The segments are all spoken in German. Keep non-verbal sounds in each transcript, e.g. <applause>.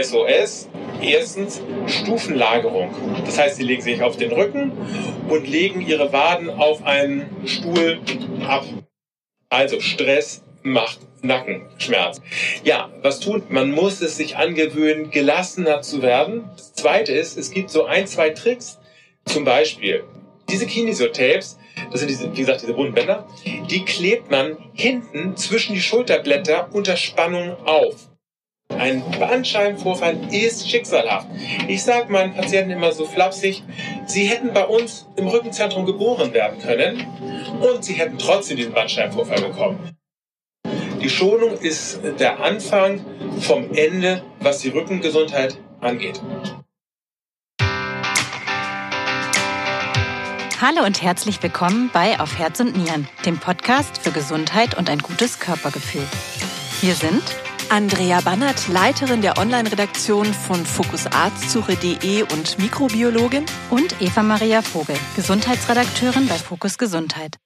SOS. Erstens Stufenlagerung. Das heißt, sie legen sich auf den Rücken und legen ihre Waden auf einen Stuhl ab. Also Stress macht Nackenschmerz. Ja, was tun? Man muss es sich angewöhnen, gelassener zu werden. Das zweite ist, es gibt so ein, zwei Tricks. Zum Beispiel diese Kinesio-Tapes, das sind diese, wie gesagt, diese bunten Bänder, die klebt man hinten zwischen die Schulterblätter unter Spannung auf. Ein Bandscheibenvorfall ist schicksalhaft. Ich sage meinen Patienten immer so flapsig, sie hätten bei uns im Rückenzentrum geboren werden können und sie hätten trotzdem diesen Bandscheibenvorfall bekommen. Die Schonung ist der Anfang vom Ende, was die Rückengesundheit angeht. Hallo und herzlich willkommen bei Auf Herz und Nieren, dem Podcast für Gesundheit und ein gutes Körpergefühl. Wir sind Andrea Bannert, Leiterin der Online-Redaktion von fokusarztsuche.de und Mikrobiologin. Und Eva Maria Vogel, Gesundheitsredakteurin bei Fokus Gesundheit.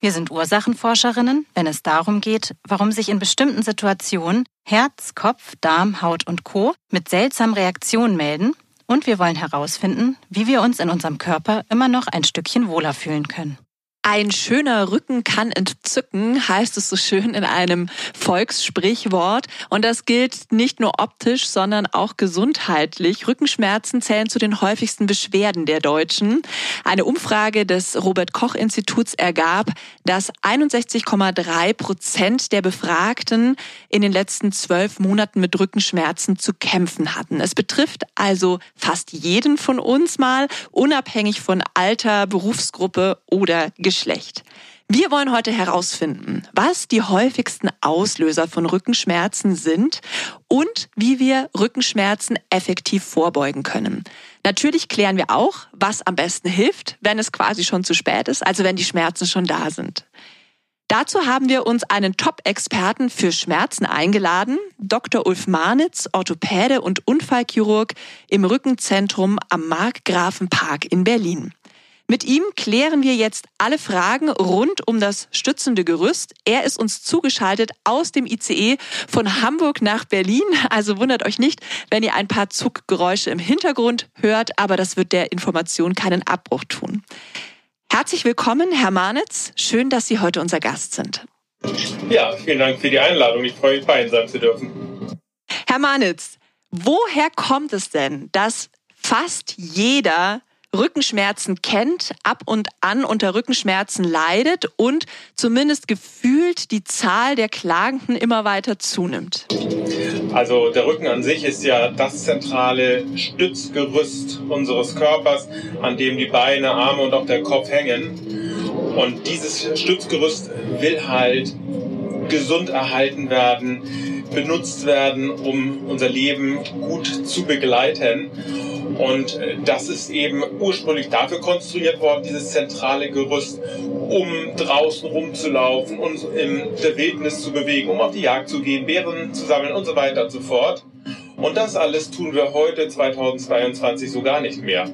Wir sind Ursachenforscherinnen, wenn es darum geht, warum sich in bestimmten Situationen Herz, Kopf, Darm, Haut und Co. mit seltsamen Reaktionen melden. Und wir wollen herausfinden, wie wir uns in unserem Körper immer noch ein Stückchen wohler fühlen können. Ein schöner Rücken kann entzücken, heißt es so schön in einem Volkssprichwort. Und das gilt nicht nur optisch, sondern auch gesundheitlich. Rückenschmerzen zählen zu den häufigsten Beschwerden der Deutschen. Eine Umfrage des Robert Koch Instituts ergab, dass 61,3 Prozent der Befragten in den letzten zwölf Monaten mit Rückenschmerzen zu kämpfen hatten. Es betrifft also fast jeden von uns mal, unabhängig von Alter, Berufsgruppe oder Geschlecht. Wir wollen heute herausfinden, was die häufigsten Auslöser von Rückenschmerzen sind und wie wir Rückenschmerzen effektiv vorbeugen können. Natürlich klären wir auch, was am besten hilft, wenn es quasi schon zu spät ist, also wenn die Schmerzen schon da sind. Dazu haben wir uns einen Top-Experten für Schmerzen eingeladen, Dr. Ulf Marnitz, Orthopäde und Unfallchirurg im Rückenzentrum am Markgrafenpark in Berlin. Mit ihm klären wir jetzt alle Fragen rund um das stützende Gerüst. Er ist uns zugeschaltet aus dem ICE von Hamburg nach Berlin. Also wundert euch nicht, wenn ihr ein paar Zuggeräusche im Hintergrund hört, aber das wird der Information keinen Abbruch tun. Herzlich willkommen, Herr Marnitz. Schön, dass Sie heute unser Gast sind. Ja, vielen Dank für die Einladung. Ich freue mich, bei Ihnen sein zu dürfen. Herr Marnitz, woher kommt es denn, dass fast jeder Rückenschmerzen kennt, ab und an unter Rückenschmerzen leidet und zumindest gefühlt die Zahl der Klagenden immer weiter zunimmt? Also der Rücken an sich ist ja das zentrale Stützgerüst unseres Körpers, an dem die Beine, Arme und auch der Kopf hängen. Und dieses Stützgerüst will halt gesund erhalten werden, benutzt werden, um unser Leben gut zu begleiten. Und äh, das ist eben ursprünglich dafür konstruiert worden, dieses zentrale Gerüst, um draußen rumzulaufen, uns in der Wildnis zu bewegen, um auf die Jagd zu gehen, Bären zu sammeln und so weiter und so fort. Und das alles tun wir heute 2022 so gar nicht mehr.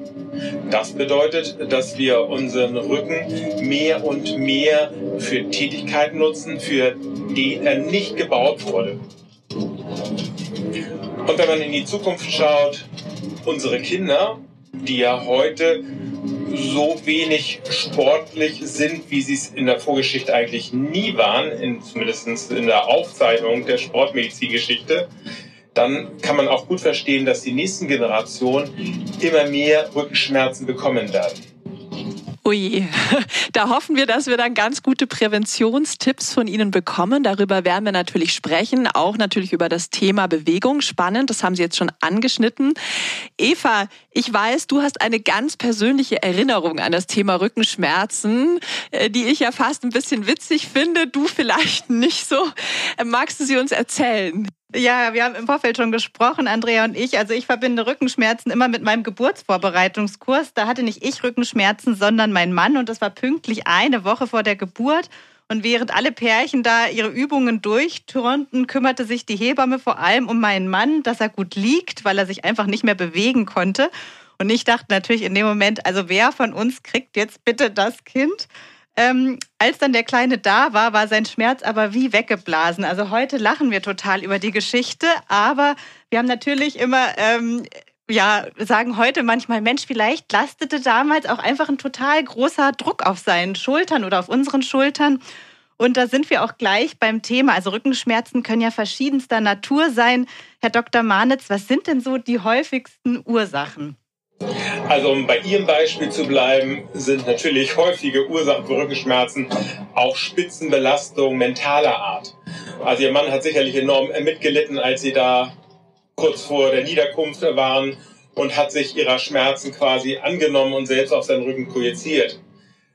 Das bedeutet, dass wir unseren Rücken mehr und mehr für Tätigkeiten nutzen, für die er nicht gebaut wurde. Und wenn man in die Zukunft schaut, unsere Kinder, die ja heute so wenig sportlich sind, wie sie es in der Vorgeschichte eigentlich nie waren, in, zumindest in der Aufzeichnung der Sportmedizingeschichte, dann kann man auch gut verstehen, dass die nächsten Generationen immer mehr Rückenschmerzen bekommen werden. Ui, <laughs> da hoffen wir, dass wir dann ganz gute Präventionstipps von Ihnen bekommen. Darüber werden wir natürlich sprechen, auch natürlich über das Thema Bewegung. Spannend, das haben Sie jetzt schon angeschnitten. Eva, ich weiß, du hast eine ganz persönliche Erinnerung an das Thema Rückenschmerzen, äh, die ich ja fast ein bisschen witzig finde. Du vielleicht nicht so. Magst du sie uns erzählen? Ja, wir haben im Vorfeld schon gesprochen, Andrea und ich. Also ich verbinde Rückenschmerzen immer mit meinem Geburtsvorbereitungskurs. Da hatte nicht ich Rückenschmerzen, sondern mein Mann. Und das war pünktlich eine Woche vor der Geburt. Und während alle Pärchen da ihre Übungen durchturnten, kümmerte sich die Hebamme vor allem um meinen Mann, dass er gut liegt, weil er sich einfach nicht mehr bewegen konnte. Und ich dachte natürlich in dem Moment, also wer von uns kriegt jetzt bitte das Kind? Ähm, als dann der Kleine da war, war sein Schmerz aber wie weggeblasen. Also heute lachen wir total über die Geschichte, aber wir haben natürlich immer ähm, ja, sagen heute manchmal, Mensch, vielleicht lastete damals auch einfach ein total großer Druck auf seinen Schultern oder auf unseren Schultern. Und da sind wir auch gleich beim Thema. Also Rückenschmerzen können ja verschiedenster Natur sein. Herr Dr. Manitz, was sind denn so die häufigsten Ursachen? Also um bei Ihrem Beispiel zu bleiben, sind natürlich häufige Ursachen für Rückenschmerzen auch Spitzenbelastung mentaler Art. Also Ihr Mann hat sicherlich enorm mitgelitten, als Sie da kurz vor der Niederkunft waren und hat sich ihrer Schmerzen quasi angenommen und selbst auf seinen Rücken projiziert.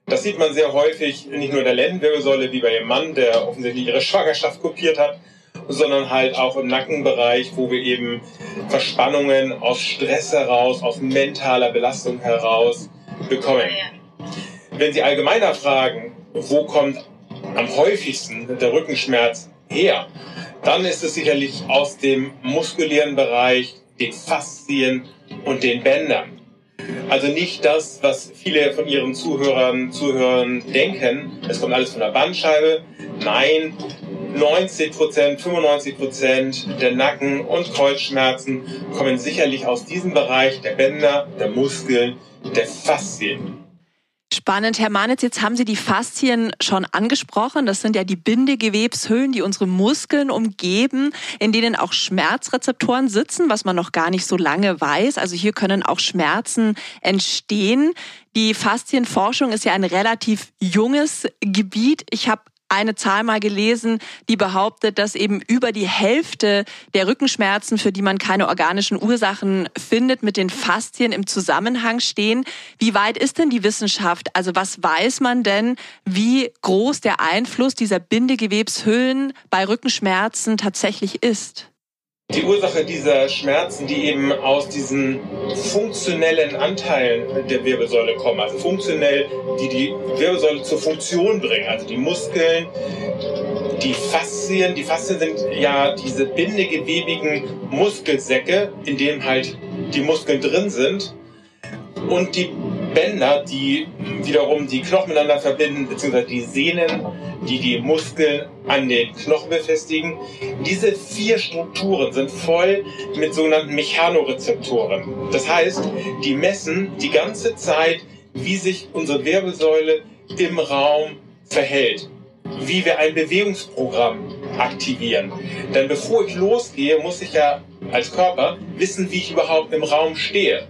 Das sieht man sehr häufig, nicht nur in der Lendenwirbelsäule wie bei ihrem Mann, der offensichtlich ihre Schwangerschaft kopiert hat, sondern halt auch im Nackenbereich, wo wir eben Verspannungen aus Stress heraus, aus mentaler Belastung heraus bekommen. Wenn Sie allgemeiner fragen, wo kommt am häufigsten der Rückenschmerz her, dann ist es sicherlich aus dem muskulären Bereich, den Faszien und den Bändern. Also nicht das, was viele von ihren Zuhörern, Zuhörern denken, es kommt alles von der Bandscheibe. Nein, 90 Prozent, 95 Prozent der Nacken- und Kreuzschmerzen kommen sicherlich aus diesem Bereich der Bänder, der Muskeln, der Faszien. Spannend, Herr Manitz, jetzt haben Sie die Faszien schon angesprochen. Das sind ja die Bindegewebshöhlen, die unsere Muskeln umgeben, in denen auch Schmerzrezeptoren sitzen, was man noch gar nicht so lange weiß. Also hier können auch Schmerzen entstehen. Die Faszienforschung ist ja ein relativ junges Gebiet. Ich habe eine Zahl mal gelesen, die behauptet, dass eben über die Hälfte der Rückenschmerzen, für die man keine organischen Ursachen findet, mit den Faszien im Zusammenhang stehen. Wie weit ist denn die Wissenschaft? Also was weiß man denn, wie groß der Einfluss dieser Bindegewebshüllen bei Rückenschmerzen tatsächlich ist? Die Ursache dieser Schmerzen, die eben aus diesen funktionellen Anteilen der Wirbelsäule kommen, also funktionell, die die Wirbelsäule zur Funktion bringen, also die Muskeln, die Faszien. Die Faszien sind ja diese bindegewebigen Muskelsäcke, in denen halt die Muskeln drin sind. Und die Bänder, die wiederum die Knochen miteinander verbinden, beziehungsweise die Sehnen, die die Muskeln an den Knochen befestigen. Diese vier Strukturen sind voll mit sogenannten Mechanorezeptoren. Das heißt, die messen die ganze Zeit, wie sich unsere Wirbelsäule im Raum verhält, wie wir ein Bewegungsprogramm aktivieren. Denn bevor ich losgehe, muss ich ja als Körper wissen, wie ich überhaupt im Raum stehe.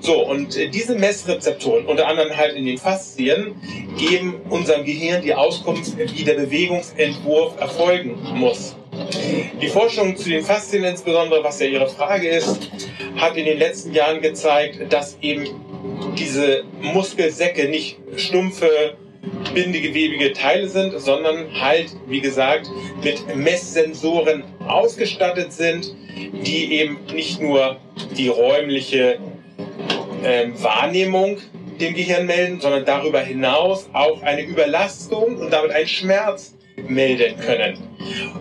So, und äh, diese Messrezeptoren, unter anderem halt in den Faszien, geben unserem Gehirn die Auskunft, wie der Bewegungsentwurf erfolgen muss. Die Forschung zu den Faszien insbesondere, was ja Ihre Frage ist, hat in den letzten Jahren gezeigt, dass eben diese Muskelsäcke nicht stumpfe, bindegewebige Teile sind, sondern halt, wie gesagt, mit Messsensoren ausgestattet sind, die eben nicht nur die räumliche ähm, Wahrnehmung dem Gehirn melden, sondern darüber hinaus auch eine Überlastung und damit einen Schmerz melden können.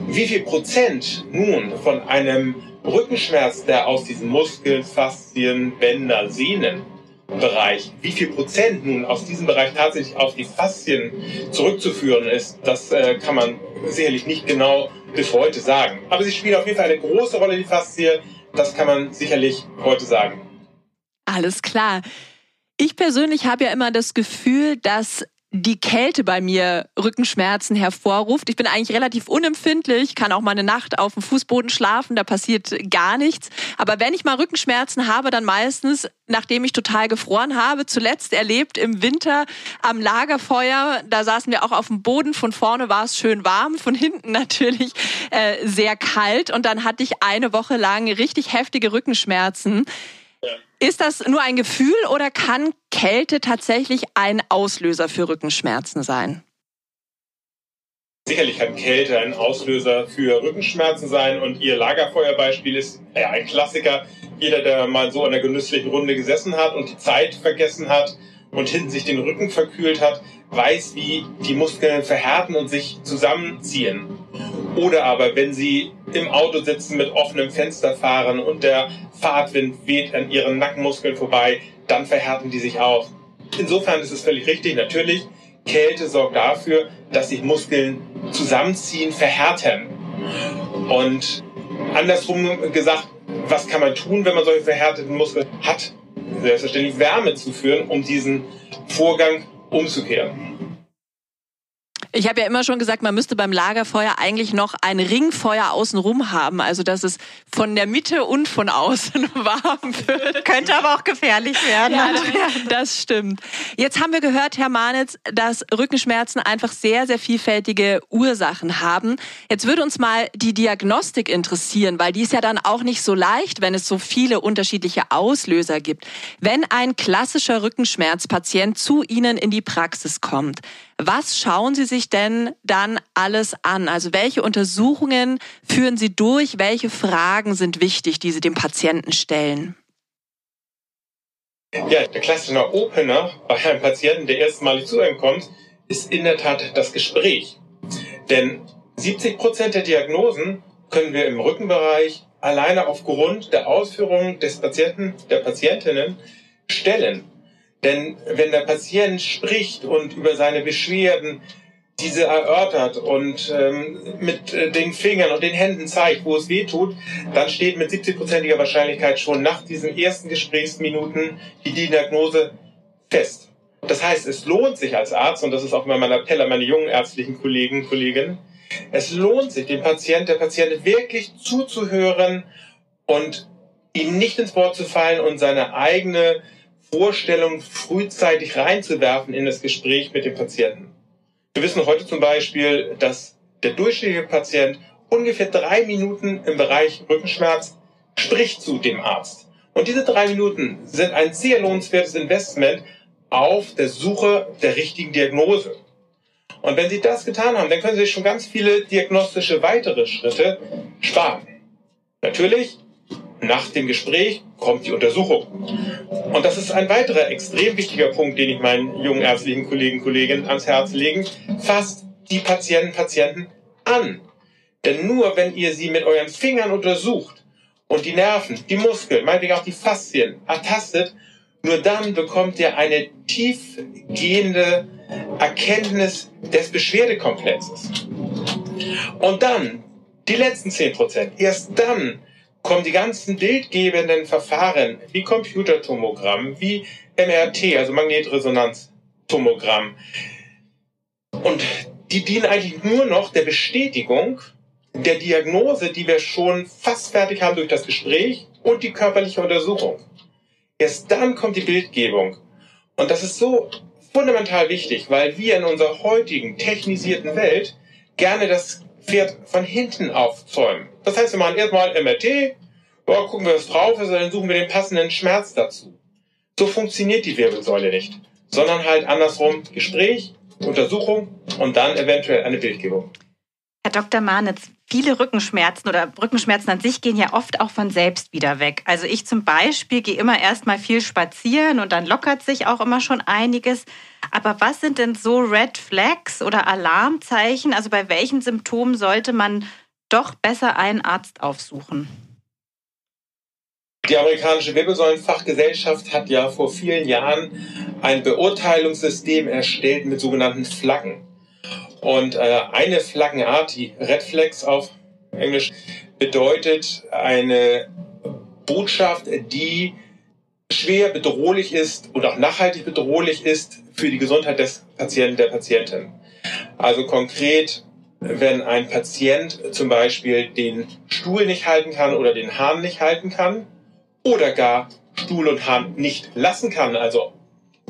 Wie viel Prozent nun von einem Rückenschmerz, der aus diesen Muskeln, Faszien, Bänder, Sehnen Bereich, wie viel Prozent nun aus diesem Bereich tatsächlich auf die Faszien zurückzuführen ist, das äh, kann man sicherlich nicht genau bis heute sagen. Aber sie spielen auf jeden Fall eine große Rolle, die Faszien. Das kann man sicherlich heute sagen. Alles klar. Ich persönlich habe ja immer das Gefühl, dass die Kälte bei mir Rückenschmerzen hervorruft. Ich bin eigentlich relativ unempfindlich, kann auch mal eine Nacht auf dem Fußboden schlafen, da passiert gar nichts. Aber wenn ich mal Rückenschmerzen habe, dann meistens, nachdem ich total gefroren habe, zuletzt erlebt im Winter am Lagerfeuer, da saßen wir auch auf dem Boden, von vorne war es schön warm, von hinten <laughs> natürlich äh, sehr kalt und dann hatte ich eine Woche lang richtig heftige Rückenschmerzen. Ist das nur ein Gefühl oder kann Kälte tatsächlich ein Auslöser für Rückenschmerzen sein? Sicherlich kann Kälte ein Auslöser für Rückenschmerzen sein und Ihr Lagerfeuerbeispiel ist ja ein Klassiker. Jeder, der mal so in einer genüsslichen Runde gesessen hat und die Zeit vergessen hat und hinten sich den Rücken verkühlt hat, weiß, wie die Muskeln verhärten und sich zusammenziehen. Oder aber, wenn Sie im Auto sitzen, mit offenem Fenster fahren und der Fahrtwind weht an Ihren Nackenmuskeln vorbei, dann verhärten die sich auch. Insofern ist es völlig richtig. Natürlich, Kälte sorgt dafür, dass sich Muskeln zusammenziehen, verhärten. Und andersrum gesagt, was kann man tun, wenn man solche verhärteten Muskeln hat? Selbstverständlich Wärme zuführen, um diesen Vorgang umzukehren. Ich habe ja immer schon gesagt, man müsste beim Lagerfeuer eigentlich noch ein Ringfeuer außenrum haben, also dass es von der Mitte und von außen <laughs> warm wird. Könnte aber auch gefährlich werden. Ja, das stimmt. Jetzt haben wir gehört, Herr Manitz, dass Rückenschmerzen einfach sehr, sehr vielfältige Ursachen haben. Jetzt würde uns mal die Diagnostik interessieren, weil die ist ja dann auch nicht so leicht, wenn es so viele unterschiedliche Auslöser gibt. Wenn ein klassischer Rückenschmerzpatient zu Ihnen in die Praxis kommt, was schauen Sie sich denn dann alles an? Also welche Untersuchungen führen Sie durch? Welche Fragen sind wichtig, die Sie dem Patienten stellen? Ja, der klassische Opener bei einem Patienten, der erstmalig zu einem kommt, ist in der Tat das Gespräch. Denn 70 Prozent der Diagnosen können wir im Rückenbereich alleine aufgrund der Ausführungen des Patienten, der Patientinnen stellen. Denn wenn der Patient spricht und über seine Beschwerden diese erörtert und ähm, mit äh, den Fingern und den Händen zeigt, wo es weh tut, dann steht mit 70-prozentiger Wahrscheinlichkeit schon nach diesen ersten Gesprächsminuten die Diagnose fest. Das heißt, es lohnt sich als Arzt, und das ist auch immer mein Appell an meine jungen ärztlichen Kollegen Kolleginnen, es lohnt sich, dem Patient, der Patientin wirklich zuzuhören und ihm nicht ins Wort zu fallen und seine eigene Vorstellung frühzeitig reinzuwerfen in das Gespräch mit dem Patienten. Wir wissen heute zum Beispiel, dass der durchschnittliche Patient ungefähr drei Minuten im Bereich Rückenschmerz spricht zu dem Arzt. Und diese drei Minuten sind ein sehr lohnenswertes Investment auf der Suche der richtigen Diagnose. Und wenn Sie das getan haben, dann können Sie sich schon ganz viele diagnostische weitere Schritte sparen. Natürlich nach dem Gespräch kommt die Untersuchung. Und das ist ein weiterer extrem wichtiger Punkt, den ich meinen jungen ärztlichen Kollegen Kolleginnen ans Herz legen. Fasst die Patienten, Patienten an. Denn nur wenn ihr sie mit euren Fingern untersucht und die Nerven, die Muskeln, meinetwegen auch die Faszien ertastet, nur dann bekommt ihr eine tiefgehende Erkenntnis des Beschwerdekomplexes. Und dann, die letzten 10 Prozent, erst dann kommen die ganzen bildgebenden Verfahren wie Computertomogramm, wie MRT, also Magnetresonanztomogramm. Und die dienen eigentlich nur noch der Bestätigung der Diagnose, die wir schon fast fertig haben durch das Gespräch und die körperliche Untersuchung. Erst dann kommt die Bildgebung. Und das ist so fundamental wichtig, weil wir in unserer heutigen technisierten Welt gerne das Pferd von hinten aufzäumen. Das heißt, wir machen erstmal MRT, ja, gucken wir, was drauf ist, und dann suchen wir den passenden Schmerz dazu. So funktioniert die Wirbelsäule nicht, sondern halt andersrum Gespräch, Untersuchung und dann eventuell eine Bildgebung. Herr Dr. Manitz, viele Rückenschmerzen oder Rückenschmerzen an sich gehen ja oft auch von selbst wieder weg. Also ich zum Beispiel gehe immer erst mal viel spazieren und dann lockert sich auch immer schon einiges. Aber was sind denn so Red Flags oder Alarmzeichen? Also bei welchen Symptomen sollte man doch besser einen Arzt aufsuchen? Die amerikanische Wirbelsäulenfachgesellschaft hat ja vor vielen Jahren ein Beurteilungssystem erstellt mit sogenannten Flaggen. Und äh, eine Flaggenart, die Red Flags auf Englisch, bedeutet eine Botschaft, die schwer bedrohlich ist und auch nachhaltig bedrohlich ist für die Gesundheit des Patienten, der Patientin. Also konkret, wenn ein Patient zum Beispiel den Stuhl nicht halten kann oder den Hahn nicht halten kann oder gar Stuhl und Hahn nicht lassen kann, also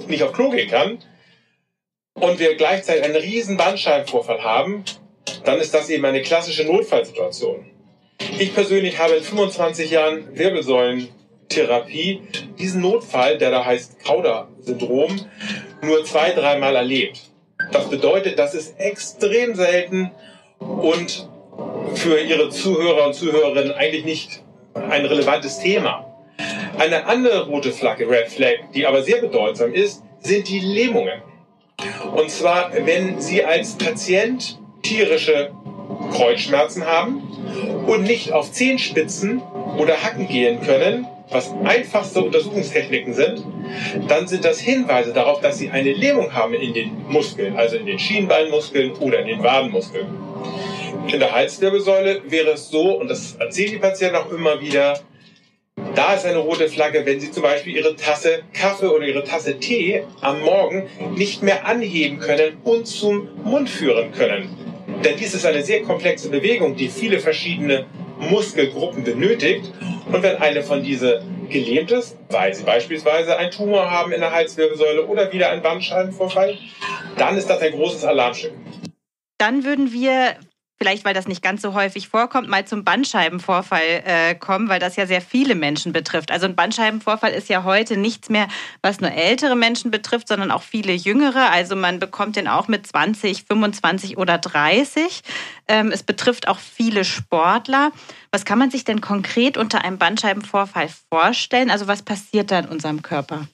nicht auf Klo gehen kann, und wir gleichzeitig einen riesen Bandscheibenvorfall haben, dann ist das eben eine klassische Notfallsituation. Ich persönlich habe in 25 Jahren Wirbelsäulentherapie diesen Notfall, der da heißt Kauder-Syndrom, nur zwei, dreimal erlebt. Das bedeutet, das ist extrem selten und für Ihre Zuhörer und Zuhörerinnen eigentlich nicht ein relevantes Thema. Eine andere rote Flagge, Red Flag, die aber sehr bedeutsam ist, sind die Lähmungen. Und zwar, wenn Sie als Patient tierische Kreuzschmerzen haben und nicht auf Zehenspitzen oder Hacken gehen können, was einfachste Untersuchungstechniken sind, dann sind das Hinweise darauf, dass sie eine Lähmung haben in den Muskeln, also in den Schienbeinmuskeln oder in den Wadenmuskeln. In der Halswirbelsäule wäre es so, und das erzählen die Patienten auch immer wieder, da ist eine rote Flagge, wenn Sie zum Beispiel Ihre Tasse Kaffee oder Ihre Tasse Tee am Morgen nicht mehr anheben können und zum Mund führen können. Denn dies ist eine sehr komplexe Bewegung, die viele verschiedene Muskelgruppen benötigt. Und wenn eine von diese gelähmt ist, weil sie beispielsweise einen Tumor haben in der Halswirbelsäule oder wieder einen Bandscheibenvorfall, dann ist das ein großes Alarmschild. Dann würden wir vielleicht weil das nicht ganz so häufig vorkommt, mal zum Bandscheibenvorfall äh, kommen, weil das ja sehr viele Menschen betrifft. Also ein Bandscheibenvorfall ist ja heute nichts mehr, was nur ältere Menschen betrifft, sondern auch viele jüngere. Also man bekommt den auch mit 20, 25 oder 30. Ähm, es betrifft auch viele Sportler. Was kann man sich denn konkret unter einem Bandscheibenvorfall vorstellen? Also was passiert da in unserem Körper?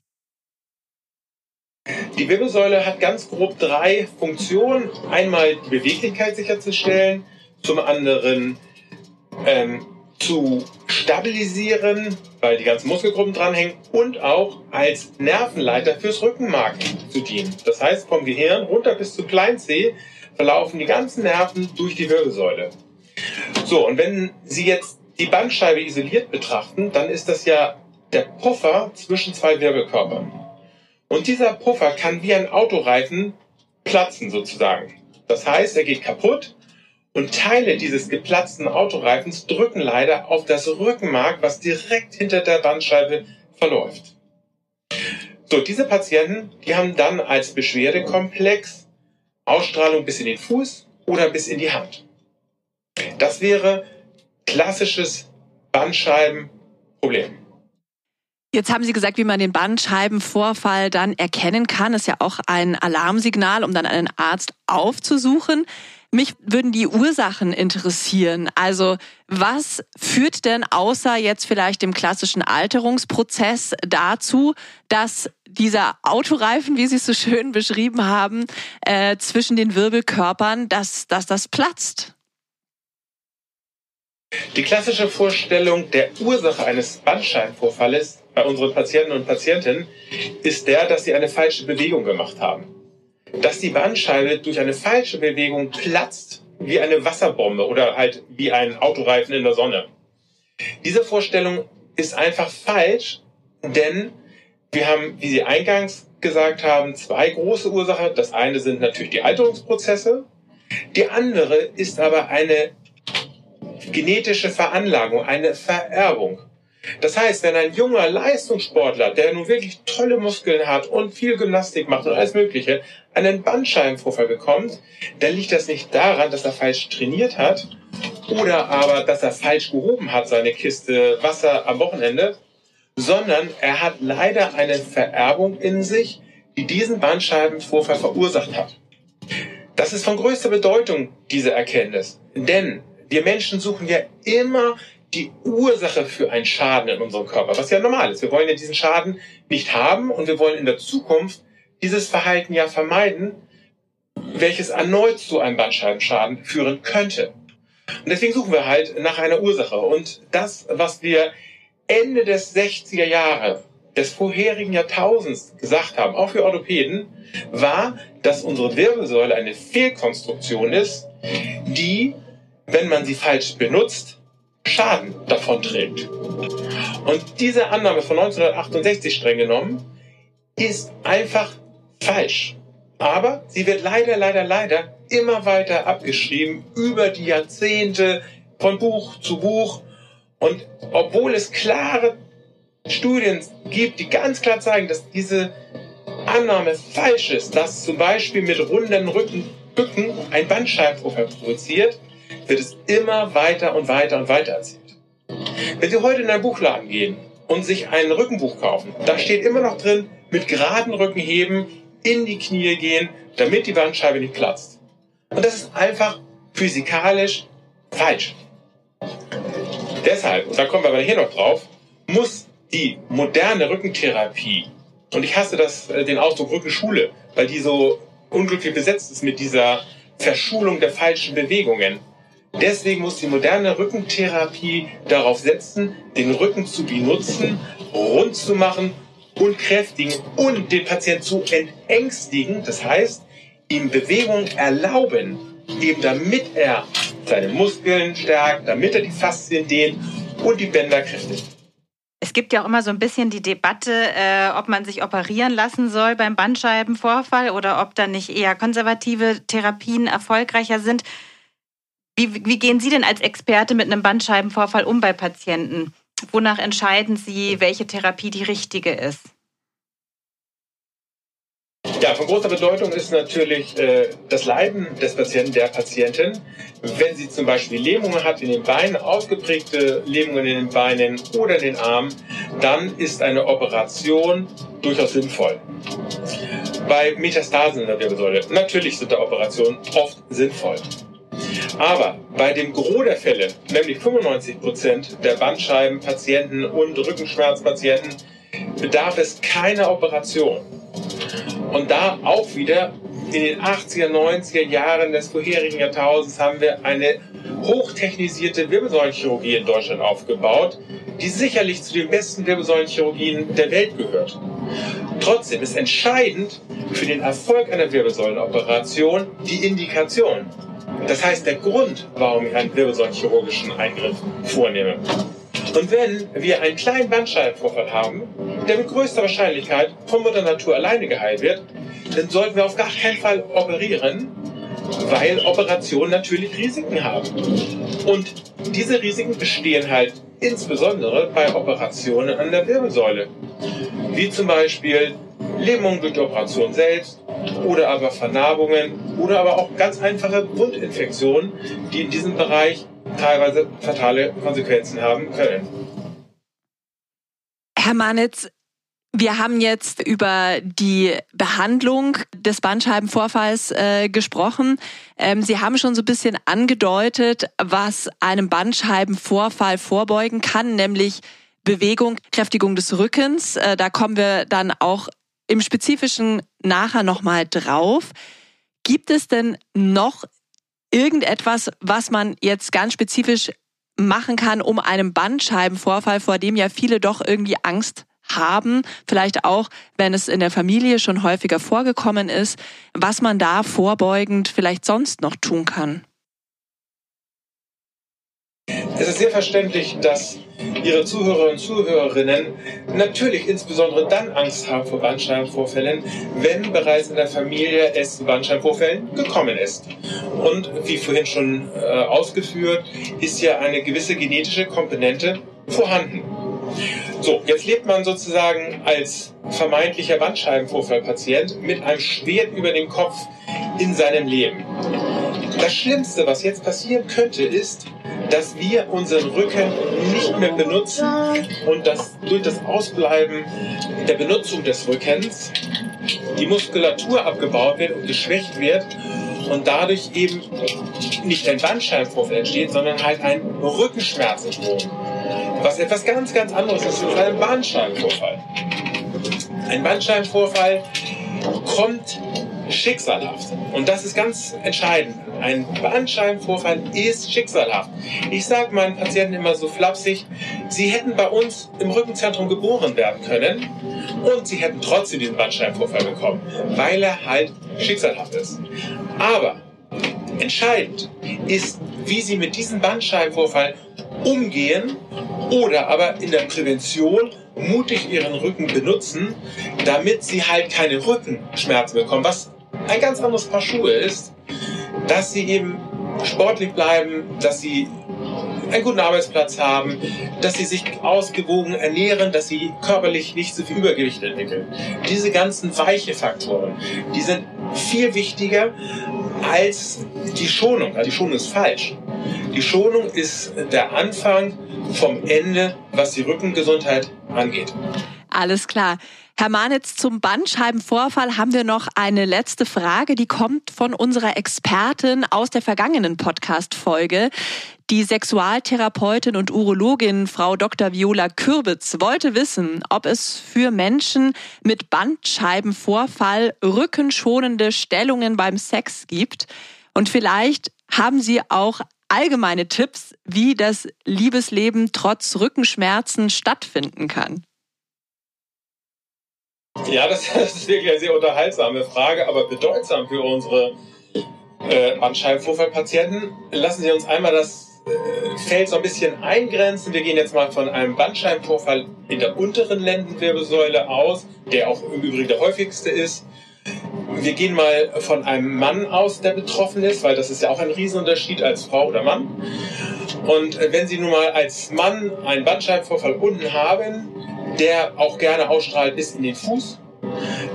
Die Wirbelsäule hat ganz grob drei Funktionen. Einmal die Beweglichkeit sicherzustellen, zum anderen ähm, zu stabilisieren, weil die ganzen Muskelgruppen dranhängen und auch als Nervenleiter fürs Rückenmark zu dienen. Das heißt, vom Gehirn runter bis zu Kleinzeh verlaufen die ganzen Nerven durch die Wirbelsäule. So, und wenn Sie jetzt die Bandscheibe isoliert betrachten, dann ist das ja der Puffer zwischen zwei Wirbelkörpern. Und dieser Puffer kann wie ein Autoreifen platzen sozusagen. Das heißt, er geht kaputt und Teile dieses geplatzten Autoreifens drücken leider auf das Rückenmark, was direkt hinter der Bandscheibe verläuft. So, diese Patienten, die haben dann als Beschwerdekomplex Ausstrahlung bis in den Fuß oder bis in die Hand. Das wäre klassisches Bandscheibenproblem. Jetzt haben Sie gesagt, wie man den Bandscheibenvorfall dann erkennen kann. Ist ja auch ein Alarmsignal, um dann einen Arzt aufzusuchen. Mich würden die Ursachen interessieren. Also was führt denn außer jetzt vielleicht dem klassischen Alterungsprozess dazu, dass dieser Autoreifen, wie Sie es so schön beschrieben haben, äh, zwischen den Wirbelkörpern, dass, dass das platzt? Die klassische Vorstellung der Ursache eines Bandscheibenvorfalls bei unseren Patienten und Patientinnen ist der, dass sie eine falsche Bewegung gemacht haben. Dass die Bandscheibe durch eine falsche Bewegung platzt wie eine Wasserbombe oder halt wie ein Autoreifen in der Sonne. Diese Vorstellung ist einfach falsch, denn wir haben, wie Sie eingangs gesagt haben, zwei große Ursachen. Das eine sind natürlich die Alterungsprozesse. Die andere ist aber eine genetische Veranlagung, eine Vererbung. Das heißt, wenn ein junger Leistungssportler, der nun wirklich tolle Muskeln hat und viel Gymnastik macht und alles Mögliche, einen Bandscheibenvorfall bekommt, dann liegt das nicht daran, dass er falsch trainiert hat oder aber, dass er falsch gehoben hat, seine Kiste Wasser am Wochenende, sondern er hat leider eine Vererbung in sich, die diesen Bandscheibenvorfall verursacht hat. Das ist von größter Bedeutung, diese Erkenntnis. Denn wir Menschen suchen ja immer die Ursache für einen Schaden in unserem Körper, was ja normal ist. Wir wollen ja diesen Schaden nicht haben und wir wollen in der Zukunft dieses Verhalten ja vermeiden, welches erneut zu einem Bandscheibenschaden führen könnte. Und deswegen suchen wir halt nach einer Ursache. Und das, was wir Ende des 60er Jahre des vorherigen Jahrtausends gesagt haben, auch für Orthopäden, war, dass unsere Wirbelsäule eine Fehlkonstruktion ist, die, wenn man sie falsch benutzt, Schaden davon trägt. Und diese Annahme von 1968 streng genommen ist einfach falsch. Aber sie wird leider, leider, leider immer weiter abgeschrieben über die Jahrzehnte von Buch zu Buch. Und obwohl es klare Studien gibt, die ganz klar zeigen, dass diese Annahme falsch ist, dass zum Beispiel mit runden Rückenbücken ein Bandscheibenvorfall provoziert, wird es immer weiter und weiter und weiter erzählt. Wenn Sie heute in einen Buchladen gehen und sich ein Rückenbuch kaufen, da steht immer noch drin, mit geraden Rücken heben, in die Knie gehen, damit die Bandscheibe nicht platzt. Und das ist einfach physikalisch falsch. Deshalb, und da kommen wir aber hier noch drauf, muss die moderne Rückentherapie, und ich hasse das, äh, den Ausdruck Rückenschule, weil die so unglücklich besetzt ist mit dieser Verschulung der falschen Bewegungen. Deswegen muss die moderne Rückentherapie darauf setzen, den Rücken zu benutzen, rund zu machen und kräftigen und den Patienten zu entängstigen. Das heißt, ihm Bewegung erlauben, eben damit er seine Muskeln stärkt, damit er die Faszien dehnt und die Bänder kräftigt. Es gibt ja auch immer so ein bisschen die Debatte, äh, ob man sich operieren lassen soll beim Bandscheibenvorfall oder ob dann nicht eher konservative Therapien erfolgreicher sind. Wie, wie gehen Sie denn als Experte mit einem Bandscheibenvorfall um bei Patienten? Wonach entscheiden Sie, welche Therapie die richtige ist? Ja, von großer Bedeutung ist natürlich äh, das Leiden des Patienten, der Patientin. Wenn sie zum Beispiel Lähmungen hat in den Beinen, ausgeprägte Lähmungen in den Beinen oder in den Armen, dann ist eine Operation durchaus sinnvoll. Bei Metastasen in der Wirbelsäule, natürlich sind da Operationen oft sinnvoll. Aber bei dem Gros der Fälle, nämlich 95 Prozent der Bandscheibenpatienten und Rückenschmerzpatienten, bedarf es keiner Operation. Und da auch wieder in den 80er, 90er Jahren des vorherigen Jahrtausends haben wir eine hochtechnisierte Wirbelsäulenchirurgie in Deutschland aufgebaut, die sicherlich zu den besten Wirbelsäulenchirurgien der Welt gehört. Trotzdem ist entscheidend für den Erfolg einer Wirbelsäulenoperation die Indikation. Das heißt, der Grund, warum ich einen wirbelsäulenchirurgischen Eingriff vornehme. Und wenn wir einen kleinen Bandscheibenvorfall haben, der mit größter Wahrscheinlichkeit von Mutter Natur alleine geheilt wird, dann sollten wir auf gar keinen Fall operieren, weil Operationen natürlich Risiken haben. Und diese Risiken bestehen halt insbesondere bei Operationen an der Wirbelsäule, wie zum Beispiel Lähmung durch die Operation selbst oder aber Vernarbungen oder aber auch ganz einfache Wundinfektionen, die in diesem Bereich teilweise fatale Konsequenzen haben können. Herr Manitz, wir haben jetzt über die Behandlung des Bandscheibenvorfalls äh, gesprochen. Ähm, Sie haben schon so ein bisschen angedeutet, was einem Bandscheibenvorfall vorbeugen kann, nämlich Bewegung, Kräftigung des Rückens. Äh, da kommen wir dann auch im Spezifischen nachher nochmal drauf. Gibt es denn noch irgendetwas, was man jetzt ganz spezifisch machen kann, um einem Bandscheibenvorfall, vor dem ja viele doch irgendwie Angst haben, vielleicht auch, wenn es in der Familie schon häufiger vorgekommen ist, was man da vorbeugend vielleicht sonst noch tun kann? Es ist sehr verständlich, dass Ihre Zuhörer und Zuhörerinnen natürlich insbesondere dann Angst haben vor Bandscheibenvorfällen, wenn bereits in der Familie es zu Bandscheibenvorfällen gekommen ist. Und wie vorhin schon äh, ausgeführt, ist ja eine gewisse genetische Komponente vorhanden. So, jetzt lebt man sozusagen als vermeintlicher Bandscheibenvorfallpatient mit einem Schwert über dem Kopf in seinem Leben. Das Schlimmste, was jetzt passieren könnte, ist, dass wir unseren Rücken nicht mehr benutzen und dass durch das Ausbleiben der Benutzung des Rückens die Muskulatur abgebaut wird und geschwächt wird und dadurch eben nicht ein Bandscheibenvorfall entsteht, sondern halt ein Rückenschmerzsyndrom, was etwas ganz, ganz anderes ist als ein Bandscheibenvorfall. Ein Bandscheibenvorfall kommt schicksalhaft. Und das ist ganz entscheidend. Ein Bandscheibenvorfall ist schicksalhaft. Ich sage meinen Patienten immer so flapsig, sie hätten bei uns im Rückenzentrum geboren werden können und sie hätten trotzdem diesen Bandscheibenvorfall bekommen, weil er halt schicksalhaft ist. Aber entscheidend ist, wie sie mit diesem Bandscheibenvorfall umgehen oder aber in der Prävention mutig ihren Rücken benutzen, damit sie halt keine Rückenschmerzen bekommen, was ein ganz anderes Paar Schuhe ist, dass sie eben sportlich bleiben, dass sie einen guten Arbeitsplatz haben, dass sie sich ausgewogen ernähren, dass sie körperlich nicht so viel Übergewicht entwickeln. Diese ganzen weiche Faktoren, die sind viel wichtiger als die Schonung. Also die Schonung ist falsch. Die Schonung ist der Anfang vom Ende, was die Rückengesundheit angeht. Alles klar. Herr Manitz, zum Bandscheibenvorfall haben wir noch eine letzte Frage, die kommt von unserer Expertin aus der vergangenen Podcast-Folge. Die Sexualtherapeutin und Urologin Frau Dr. Viola Kürbitz wollte wissen, ob es für Menschen mit Bandscheibenvorfall rückenschonende Stellungen beim Sex gibt. Und vielleicht haben Sie auch allgemeine Tipps, wie das Liebesleben trotz Rückenschmerzen stattfinden kann. Ja, <laughs> das, ist wirklich eine sehr unterhaltsame Frage, aber bedeutsam für unsere äh, Bandscheibenvorfallpatienten. Lassen Sie uns einmal das äh, Feld so ein bisschen eingrenzen. Wir gehen jetzt mal von einem Bandscheibenvorfall in der unteren Lendenwirbelsäule aus, der auch im Übrigen der häufigste ist. Wir gehen mal von einem Mann aus, der betroffen ist, weil das ist ja auch ein Riesenunterschied als Frau oder Mann. Und äh, wenn Sie nun mal als Mann einen Bandscheibenvorfall unten haben, der auch gerne ausstrahlt bis in den Fuß,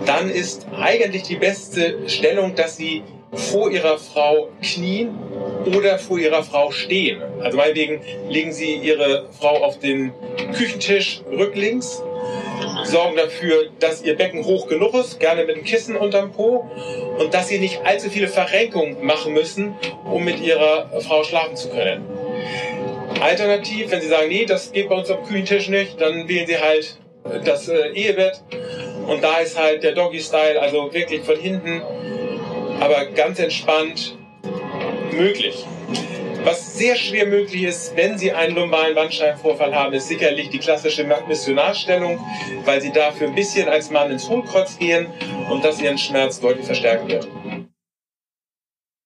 dann ist eigentlich die beste Stellung, dass Sie vor Ihrer Frau knien oder vor Ihrer Frau stehen. Also meinetwegen legen Sie Ihre Frau auf den Küchentisch rücklings, sorgen dafür, dass Ihr Becken hoch genug ist, gerne mit einem Kissen unterm Po und dass Sie nicht allzu viele Verrenkungen machen müssen, um mit Ihrer Frau schlafen zu können. Alternativ, wenn Sie sagen, nee, das geht bei uns am Küchentisch nicht, dann wählen Sie halt das äh, Ehebett und da ist halt der Doggy-Style, also wirklich von hinten, aber ganz entspannt möglich. Was sehr schwer möglich ist, wenn Sie einen lumbalen Bandscheibenvorfall haben, ist sicherlich die klassische Missionarstellung, weil Sie dafür ein bisschen als Mann ins Hohlkreuz gehen und das Ihren Schmerz deutlich verstärken wird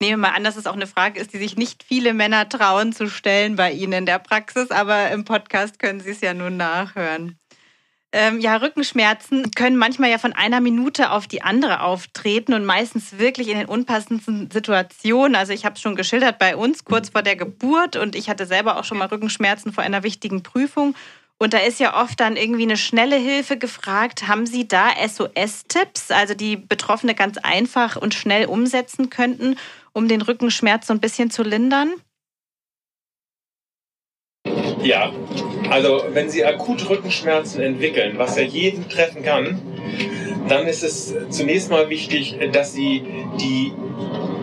nehme mal an, dass es auch eine Frage ist, die sich nicht viele Männer trauen zu stellen bei Ihnen in der Praxis, aber im Podcast können Sie es ja nun nachhören. Ähm, ja, Rückenschmerzen können manchmal ja von einer Minute auf die andere auftreten und meistens wirklich in den unpassendsten Situationen. Also ich habe es schon geschildert bei uns kurz vor der Geburt und ich hatte selber auch schon mal Rückenschmerzen vor einer wichtigen Prüfung. Und da ist ja oft dann irgendwie eine schnelle Hilfe gefragt. Haben Sie da SOS-Tipps, also die Betroffene ganz einfach und schnell umsetzen könnten? um den Rückenschmerz so ein bisschen zu lindern? Ja, also wenn Sie akut Rückenschmerzen entwickeln, was ja jeden treffen kann, dann ist es zunächst mal wichtig, dass Sie die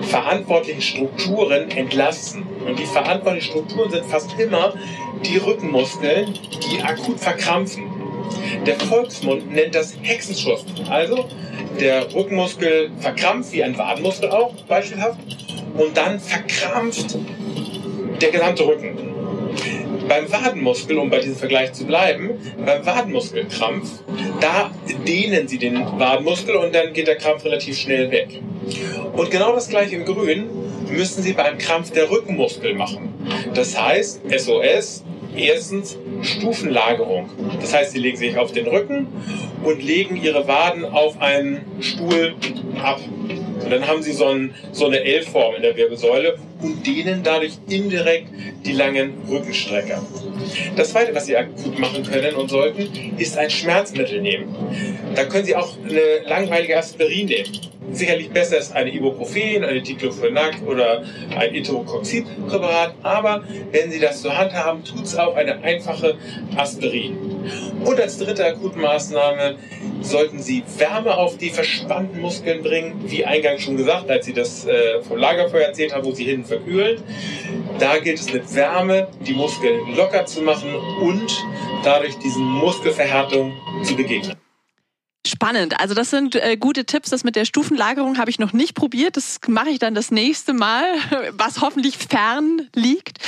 verantwortlichen Strukturen entlasten. Und die verantwortlichen Strukturen sind fast immer die Rückenmuskeln, die akut verkrampfen. Der Volksmund nennt das Hexenschuss. Also der Rückenmuskel verkrampft, wie ein Wadenmuskel auch beispielhaft, und dann verkrampft der gesamte Rücken. Beim Wadenmuskel, um bei diesem Vergleich zu bleiben, beim Wadenmuskelkrampf, da dehnen Sie den Wadenmuskel und dann geht der Krampf relativ schnell weg. Und genau das gleiche im Grün müssen Sie beim Krampf der Rückenmuskel machen. Das heißt, SOS, erstens Stufenlagerung. Das heißt, Sie legen sich auf den Rücken und legen Ihre Waden auf einen Stuhl ab. Und dann haben Sie so, ein, so eine L-Form in der Wirbelsäule und dehnen dadurch indirekt die langen Rückenstrecker. Das zweite, was Sie akut machen können und sollten, ist ein Schmerzmittel nehmen. Da können Sie auch eine langweilige Aspirin nehmen sicherlich besser ist eine Ibuprofen, eine Diclofenac oder ein Etocoxib-Präparat, aber wenn Sie das zur Hand haben, tut es auch eine einfache Aspirin. Und als dritte Akutmaßnahme sollten Sie Wärme auf die verspannten Muskeln bringen, wie eingangs schon gesagt, als Sie das äh, vom Lagerfeuer erzählt haben, wo Sie hinten verkühlen. Da gilt es mit Wärme die Muskeln locker zu machen und dadurch diesen Muskelverhärtung zu begegnen. Spannend. Also das sind äh, gute Tipps. Das mit der Stufenlagerung habe ich noch nicht probiert. Das mache ich dann das nächste Mal, <laughs> was hoffentlich fern liegt.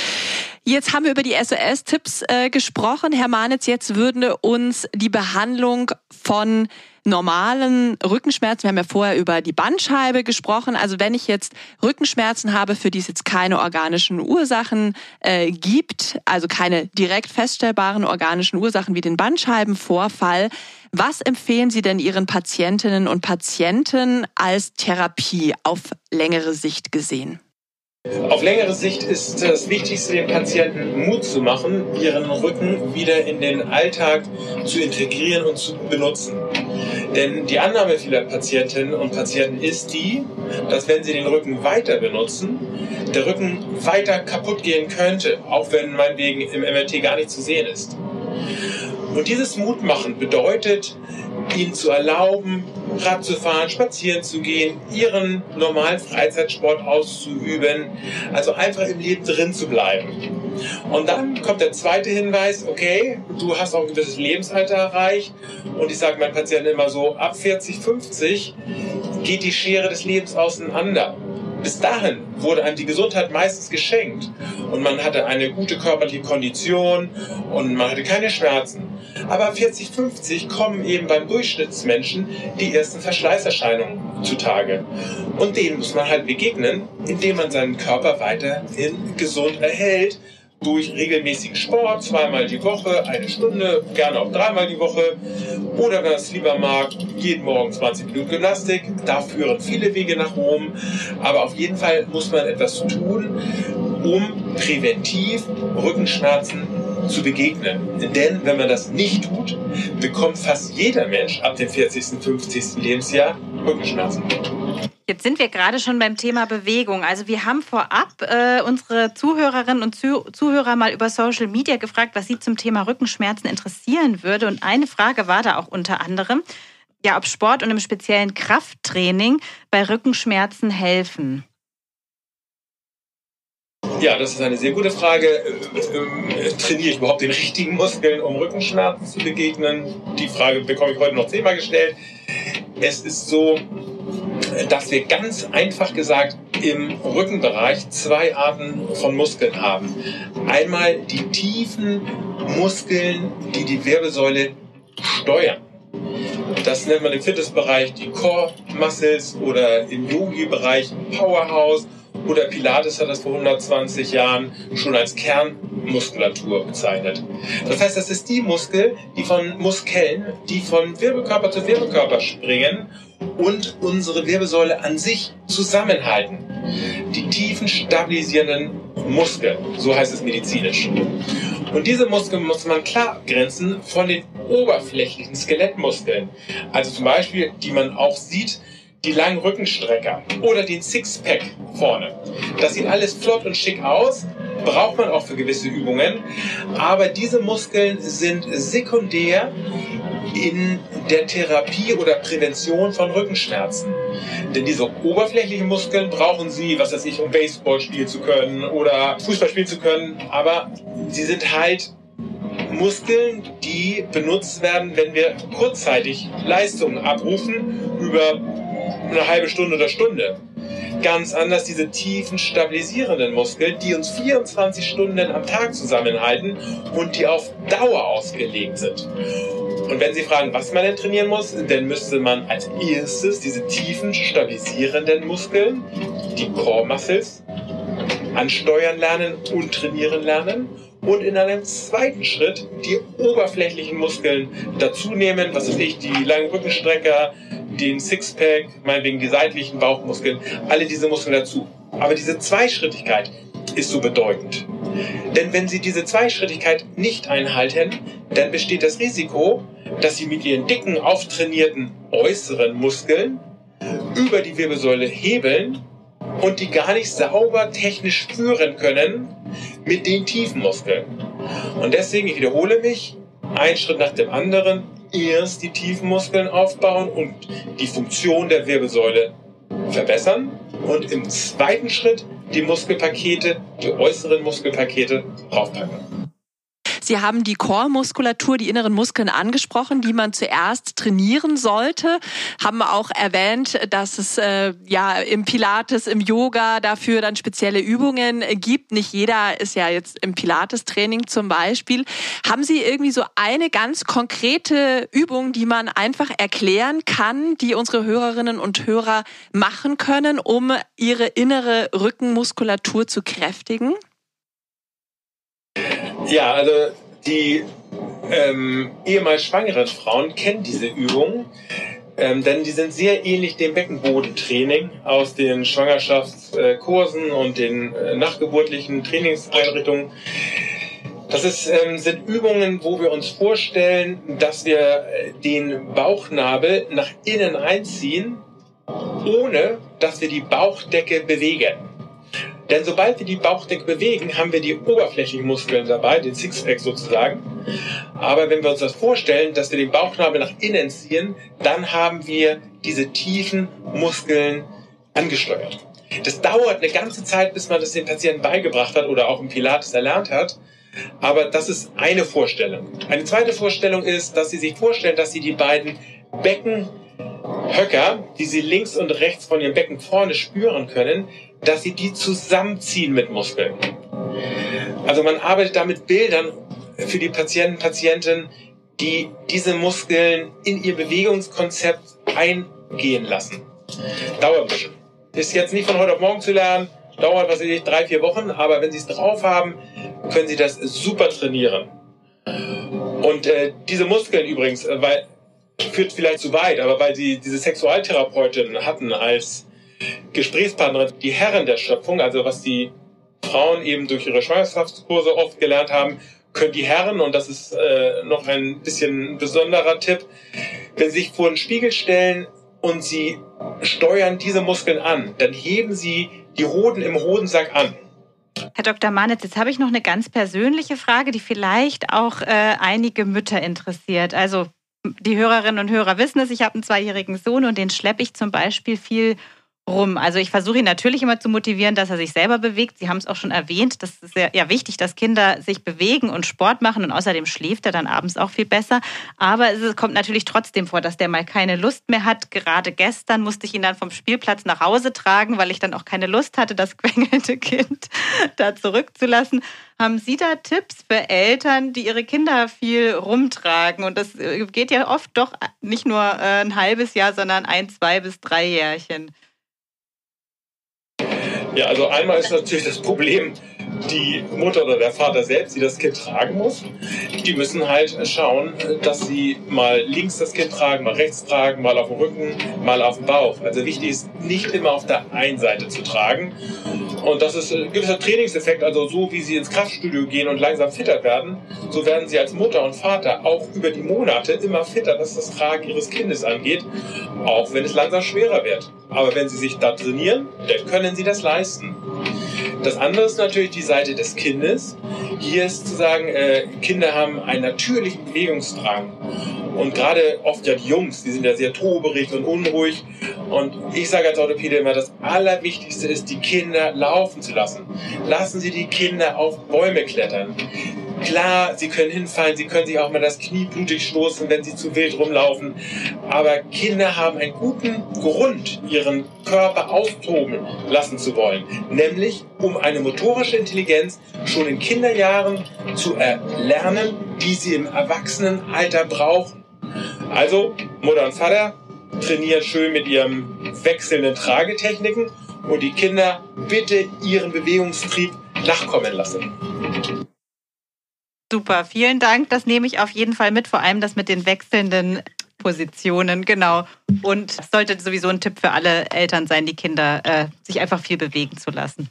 Jetzt haben wir über die SOS-Tipps äh, gesprochen. Herr Manitz, jetzt würde uns die Behandlung von normalen Rückenschmerzen, wir haben ja vorher über die Bandscheibe gesprochen, also wenn ich jetzt Rückenschmerzen habe, für die es jetzt keine organischen Ursachen äh, gibt, also keine direkt feststellbaren organischen Ursachen wie den Bandscheibenvorfall, was empfehlen Sie denn Ihren Patientinnen und Patienten als Therapie auf längere Sicht gesehen? Auf längere Sicht ist das Wichtigste, den Patienten Mut zu machen, ihren Rücken wieder in den Alltag zu integrieren und zu benutzen. Denn die Annahme vieler Patientinnen und Patienten ist die, dass wenn sie den Rücken weiter benutzen, der Rücken weiter kaputt gehen könnte, auch wenn meinetwegen im MRT gar nicht zu sehen ist. Und dieses Mutmachen bedeutet, ihnen zu erlauben, Rad zu fahren, spazieren zu gehen, ihren normalen Freizeitsport auszuüben, also einfach im Leben drin zu bleiben. Und dann kommt der zweite Hinweis, okay, du hast auch ein gewisses Lebensalter erreicht und ich sage meinen Patienten immer so, ab 40, 50 geht die Schere des Lebens auseinander. Bis dahin wurde einem die Gesundheit meistens geschenkt. und man hatte eine gute körperliche Kondition und man hatte keine Schmerzen. Aber 40, 50 kommen eben beim Durchschnittsmenschen die ersten Verschleißerscheinungen zutage. Und denen muss man halt begegnen, indem man seinen Körper weiterhin gesund erhält durch regelmäßigen Sport, zweimal die Woche, eine Stunde, gerne auch dreimal die Woche. Oder wenn man es lieber mag, jeden Morgen 20 Minuten Gymnastik. Da führen viele Wege nach Rom. Aber auf jeden Fall muss man etwas tun, um präventiv Rückenschmerzen zu begegnen. Denn wenn man das nicht tut, bekommt fast jeder Mensch ab dem 40., 50. Lebensjahr Rückenschmerzen. Jetzt sind wir gerade schon beim Thema Bewegung. Also wir haben vorab äh, unsere Zuhörerinnen und Zuh Zuhörer mal über Social Media gefragt, was sie zum Thema Rückenschmerzen interessieren würde. Und eine Frage war da auch unter anderem, ja, ob Sport und im speziellen Krafttraining bei Rückenschmerzen helfen. Ja, das ist eine sehr gute Frage. Äh, äh, trainiere ich überhaupt den richtigen Muskeln, um Rückenschmerzen zu begegnen? Die Frage bekomme ich heute noch zehnmal gestellt. Es ist so, dass wir ganz einfach gesagt im Rückenbereich zwei Arten von Muskeln haben. Einmal die tiefen Muskeln, die die Wirbelsäule steuern. Das nennt man im Fitnessbereich die Core Muscles oder im Yogi-Bereich Powerhouse oder Pilates hat das vor 120 Jahren schon als Kernmuskulatur bezeichnet. Das heißt, das ist die Muskel, die von Muskeln, die von Wirbelkörper zu Wirbelkörper springen und unsere Wirbelsäule an sich zusammenhalten. Die tiefen stabilisierenden Muskeln, so heißt es medizinisch. Und diese Muskeln muss man klar abgrenzen von den oberflächlichen Skelettmuskeln. Also zum Beispiel, die man auch sieht, die langen Rückenstrecker oder den Sixpack vorne. Das sieht alles flott und schick aus, braucht man auch für gewisse Übungen, aber diese Muskeln sind sekundär in der Therapie oder Prävention von Rückenschmerzen. Denn diese oberflächlichen Muskeln brauchen Sie, was weiß ich, um Baseball spielen zu können oder Fußball spielen zu können, aber sie sind halt Muskeln, die benutzt werden, wenn wir kurzzeitig Leistungen abrufen über eine halbe Stunde oder Stunde. Ganz anders diese tiefen stabilisierenden Muskeln, die uns 24 Stunden am Tag zusammenhalten und die auf Dauer ausgelegt sind. Und wenn Sie fragen, was man denn trainieren muss, dann müsste man als erstes diese tiefen stabilisierenden Muskeln, die Core Muscles, ansteuern lernen und trainieren lernen und in einem zweiten Schritt die oberflächlichen Muskeln dazu nehmen, was weiß ich, die langen Rückenstrecker, den Sixpack, meinetwegen die seitlichen Bauchmuskeln, alle diese Muskeln dazu. Aber diese Zweischrittigkeit ist so bedeutend. Denn wenn Sie diese Zweischrittigkeit nicht einhalten, dann besteht das Risiko, dass Sie mit Ihren dicken, auftrainierten äußeren Muskeln über die Wirbelsäule hebeln und die gar nicht sauber technisch führen können mit den tiefen Muskeln. Und deswegen, ich wiederhole mich, ein Schritt nach dem anderen, erst die tiefen Muskeln aufbauen und die Funktion der Wirbelsäule verbessern und im zweiten Schritt die Muskelpakete, die äußeren Muskelpakete draufpacken. Sie haben die Core-Muskulatur, die inneren Muskeln angesprochen, die man zuerst trainieren sollte. Haben auch erwähnt, dass es äh, ja im Pilates, im Yoga dafür dann spezielle Übungen gibt. Nicht jeder ist ja jetzt im Pilates-Training zum Beispiel. Haben Sie irgendwie so eine ganz konkrete Übung, die man einfach erklären kann, die unsere Hörerinnen und Hörer machen können, um ihre innere Rückenmuskulatur zu kräftigen? Ja, also die ähm, ehemals schwangeren Frauen kennen diese Übungen, ähm, denn die sind sehr ähnlich dem Beckenbodentraining aus den Schwangerschaftskursen und den äh, nachgeburtlichen Trainingseinrichtungen. Das ist, ähm, sind Übungen, wo wir uns vorstellen, dass wir äh, den Bauchnabel nach innen einziehen, ohne dass wir die Bauchdecke bewegen. Denn sobald wir die Bauchdecke bewegen, haben wir die oberflächlichen Muskeln dabei, den Sixpack sozusagen. Aber wenn wir uns das vorstellen, dass wir den Bauchnabel nach innen ziehen, dann haben wir diese tiefen Muskeln angesteuert. Das dauert eine ganze Zeit, bis man das den Patienten beigebracht hat oder auch im Pilates erlernt hat. Aber das ist eine Vorstellung. Eine zweite Vorstellung ist, dass Sie sich vorstellen, dass Sie die beiden Beckenhöcker, die Sie links und rechts von Ihrem Becken vorne spüren können, dass sie die zusammenziehen mit Muskeln. Also man arbeitet da mit Bildern für die Patienten, Patienten, die diese Muskeln in ihr Bewegungskonzept eingehen lassen. Dauert ein bisschen. Ist jetzt nicht von heute auf morgen zu lernen, dauert, was weiß ich, drei, vier Wochen, aber wenn Sie es drauf haben, können Sie das super trainieren. Und äh, diese Muskeln übrigens, äh, weil führt vielleicht zu weit, aber weil Sie diese Sexualtherapeutin hatten als Gesprächspartnerin, die Herren der Schöpfung, also was die Frauen eben durch ihre Schwangerschaftskurse oft gelernt haben, können die Herren, und das ist äh, noch ein bisschen besonderer Tipp, wenn sie sich vor den Spiegel stellen und sie steuern diese Muskeln an, dann heben sie die Hoden im Hodensack an. Herr Dr. Manitz, jetzt habe ich noch eine ganz persönliche Frage, die vielleicht auch äh, einige Mütter interessiert. Also die Hörerinnen und Hörer wissen es, ich habe einen zweijährigen Sohn und den schleppe ich zum Beispiel viel rum. Also ich versuche ihn natürlich immer zu motivieren, dass er sich selber bewegt. Sie haben es auch schon erwähnt, das ist ja wichtig, dass Kinder sich bewegen und Sport machen und außerdem schläft er dann abends auch viel besser. Aber es kommt natürlich trotzdem vor, dass der mal keine Lust mehr hat. Gerade gestern musste ich ihn dann vom Spielplatz nach Hause tragen, weil ich dann auch keine Lust hatte, das <laughs> quengelte Kind da zurückzulassen. Haben Sie da Tipps für Eltern, die ihre Kinder viel rumtragen? Und das geht ja oft doch nicht nur äh, ein halbes Jahr, sondern ein, zwei bis drei Jährchen. Ja, also einmal ist natürlich das Problem, die Mutter oder der Vater selbst, die das Kind tragen muss, die müssen halt schauen, dass sie mal links das Kind tragen, mal rechts tragen, mal auf dem Rücken, mal auf dem Bauch. Also wichtig ist, nicht immer auf der einen Seite zu tragen. Und das ist ein gewisser Trainingseffekt, also so wie sie ins Kraftstudio gehen und langsam fitter werden, so werden sie als Mutter und Vater auch über die Monate immer fitter, was das Tragen ihres Kindes angeht, auch wenn es langsam schwerer wird. Aber wenn sie sich da trainieren, dann können sie das leisten. Das andere ist natürlich die Seite des Kindes. Hier ist zu sagen, äh, Kinder haben einen natürlichen Bewegungsdrang. Und gerade oft ja die Jungs, die sind ja sehr toberig und unruhig. Und ich sage als Orthopäde immer, das Allerwichtigste ist, die Kinder laufen zu lassen. Lassen Sie die Kinder auf Bäume klettern. Klar, sie können hinfallen, sie können sich auch mal das Knie blutig stoßen, wenn sie zu wild rumlaufen. Aber Kinder haben einen guten Grund, ihren Körper austoben lassen zu wollen. Nämlich, um eine motorische Intelligenz schon in Kinderjahren zu erlernen, die sie im Erwachsenenalter brauchen. Also, Mutter und Vater trainieren schön mit ihren wechselnden Tragetechniken und die Kinder bitte ihren Bewegungstrieb nachkommen lassen. Super, vielen Dank. Das nehme ich auf jeden Fall mit, vor allem das mit den wechselnden Positionen, genau. Und es sollte sowieso ein Tipp für alle Eltern sein, die Kinder äh, sich einfach viel bewegen zu lassen.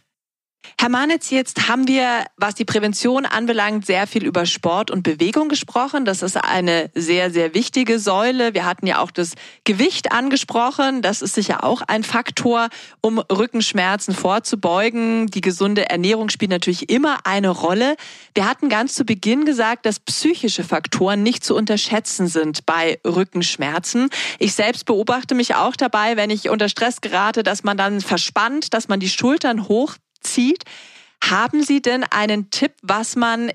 Herr Manitz, jetzt haben wir, was die Prävention anbelangt, sehr viel über Sport und Bewegung gesprochen. Das ist eine sehr, sehr wichtige Säule. Wir hatten ja auch das Gewicht angesprochen. Das ist sicher auch ein Faktor, um Rückenschmerzen vorzubeugen. Die gesunde Ernährung spielt natürlich immer eine Rolle. Wir hatten ganz zu Beginn gesagt, dass psychische Faktoren nicht zu unterschätzen sind bei Rückenschmerzen. Ich selbst beobachte mich auch dabei, wenn ich unter Stress gerate, dass man dann verspannt, dass man die Schultern hoch zieht. Haben Sie denn einen Tipp, was man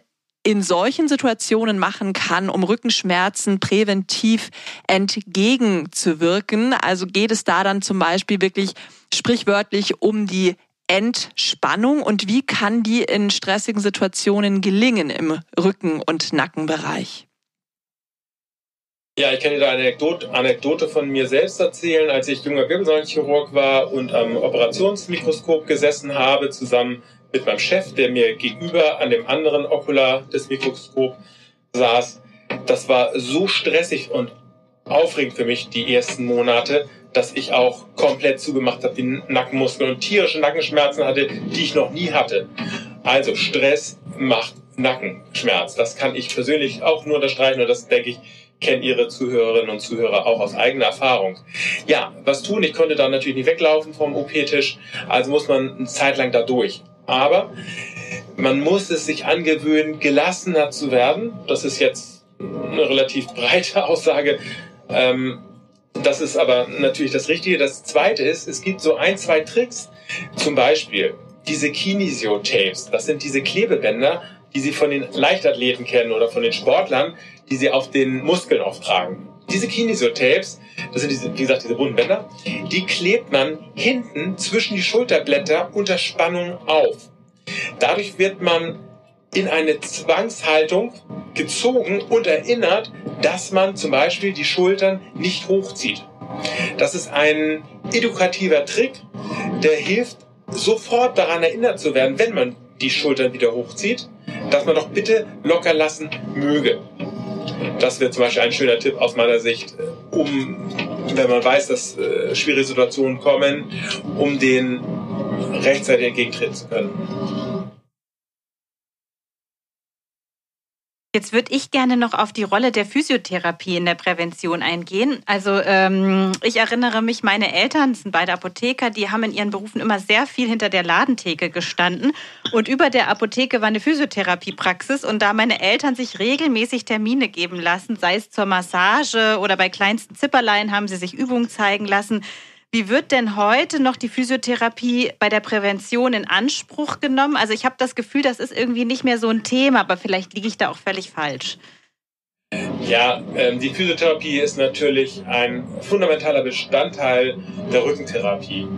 in solchen Situationen machen kann, um Rückenschmerzen präventiv entgegenzuwirken? Also geht es da dann zum Beispiel wirklich sprichwörtlich um die Entspannung und wie kann die in stressigen Situationen gelingen im Rücken- und Nackenbereich? Ja, ich kann dir da eine Anekdote, von mir selbst erzählen, als ich junger Wirbelsäulenchirurg war und am Operationsmikroskop gesessen habe, zusammen mit meinem Chef, der mir gegenüber an dem anderen Okular des Mikroskops saß. Das war so stressig und aufregend für mich die ersten Monate, dass ich auch komplett zugemacht habe, die Nackenmuskeln und tierische Nackenschmerzen hatte, die ich noch nie hatte. Also Stress macht Nackenschmerz. Das kann ich persönlich auch nur unterstreichen und das denke ich, kennen Ihre Zuhörerinnen und Zuhörer auch aus eigener Erfahrung. Ja, was tun? Ich konnte da natürlich nicht weglaufen vom OP-Tisch, also muss man eine Zeit lang da durch. Aber man muss es sich angewöhnen, gelassener zu werden. Das ist jetzt eine relativ breite <laughs> Aussage. Ähm, das ist aber natürlich das Richtige. Das Zweite ist, es gibt so ein, zwei Tricks. Zum Beispiel diese Kinesio-Tapes. Das sind diese Klebebänder, die Sie von den Leichtathleten kennen oder von den Sportlern, die Sie auf den Muskeln auftragen. Diese Kinesio-Tapes, das sind diese, wie gesagt, diese bunten Bänder, die klebt man hinten zwischen die Schulterblätter unter Spannung auf. Dadurch wird man in eine Zwangshaltung gezogen und erinnert, dass man zum Beispiel die Schultern nicht hochzieht. Das ist ein edukativer Trick, der hilft, sofort daran erinnert zu werden, wenn man die Schultern wieder hochzieht, dass man doch bitte locker lassen möge. Das wäre zum Beispiel ein schöner Tipp aus meiner Sicht, um, wenn man weiß, dass äh, schwierige Situationen kommen, um den rechtzeitig entgegentreten zu können. Jetzt würde ich gerne noch auf die Rolle der Physiotherapie in der Prävention eingehen. Also ähm, ich erinnere mich, meine Eltern sind beide Apotheker, die haben in ihren Berufen immer sehr viel hinter der Ladentheke gestanden. Und über der Apotheke war eine Physiotherapiepraxis. Und da meine Eltern sich regelmäßig Termine geben lassen, sei es zur Massage oder bei kleinsten Zipperlein haben sie sich Übungen zeigen lassen, wie wird denn heute noch die Physiotherapie bei der Prävention in Anspruch genommen? Also ich habe das Gefühl, das ist irgendwie nicht mehr so ein Thema, aber vielleicht liege ich da auch völlig falsch. Ja, ähm, die Physiotherapie ist natürlich ein fundamentaler Bestandteil der Rückentherapie.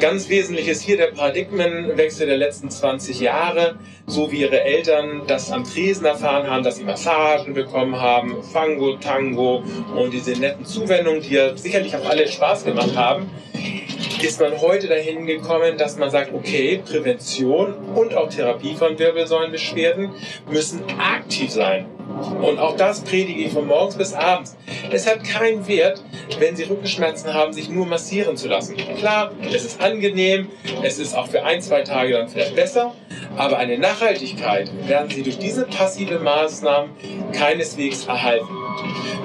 Ganz wesentlich ist hier der Paradigmenwechsel der letzten 20 Jahre, so wie ihre Eltern das am Tresen erfahren haben, dass sie Massagen bekommen haben, Fango, Tango und diese netten Zuwendungen, die ja sicherlich auch alle Spaß gemacht haben, ist man heute dahin gekommen, dass man sagt, okay, Prävention und auch Therapie von Wirbelsäulenbeschwerden müssen aktiv sein. Und auch das predige ich von morgens bis abends. Es hat keinen Wert, wenn Sie Rückenschmerzen haben, sich nur massieren zu lassen. Klar, es ist angenehm, es ist auch für ein, zwei Tage dann vielleicht besser, aber eine Nachhaltigkeit werden Sie durch diese passive Maßnahmen keineswegs erhalten.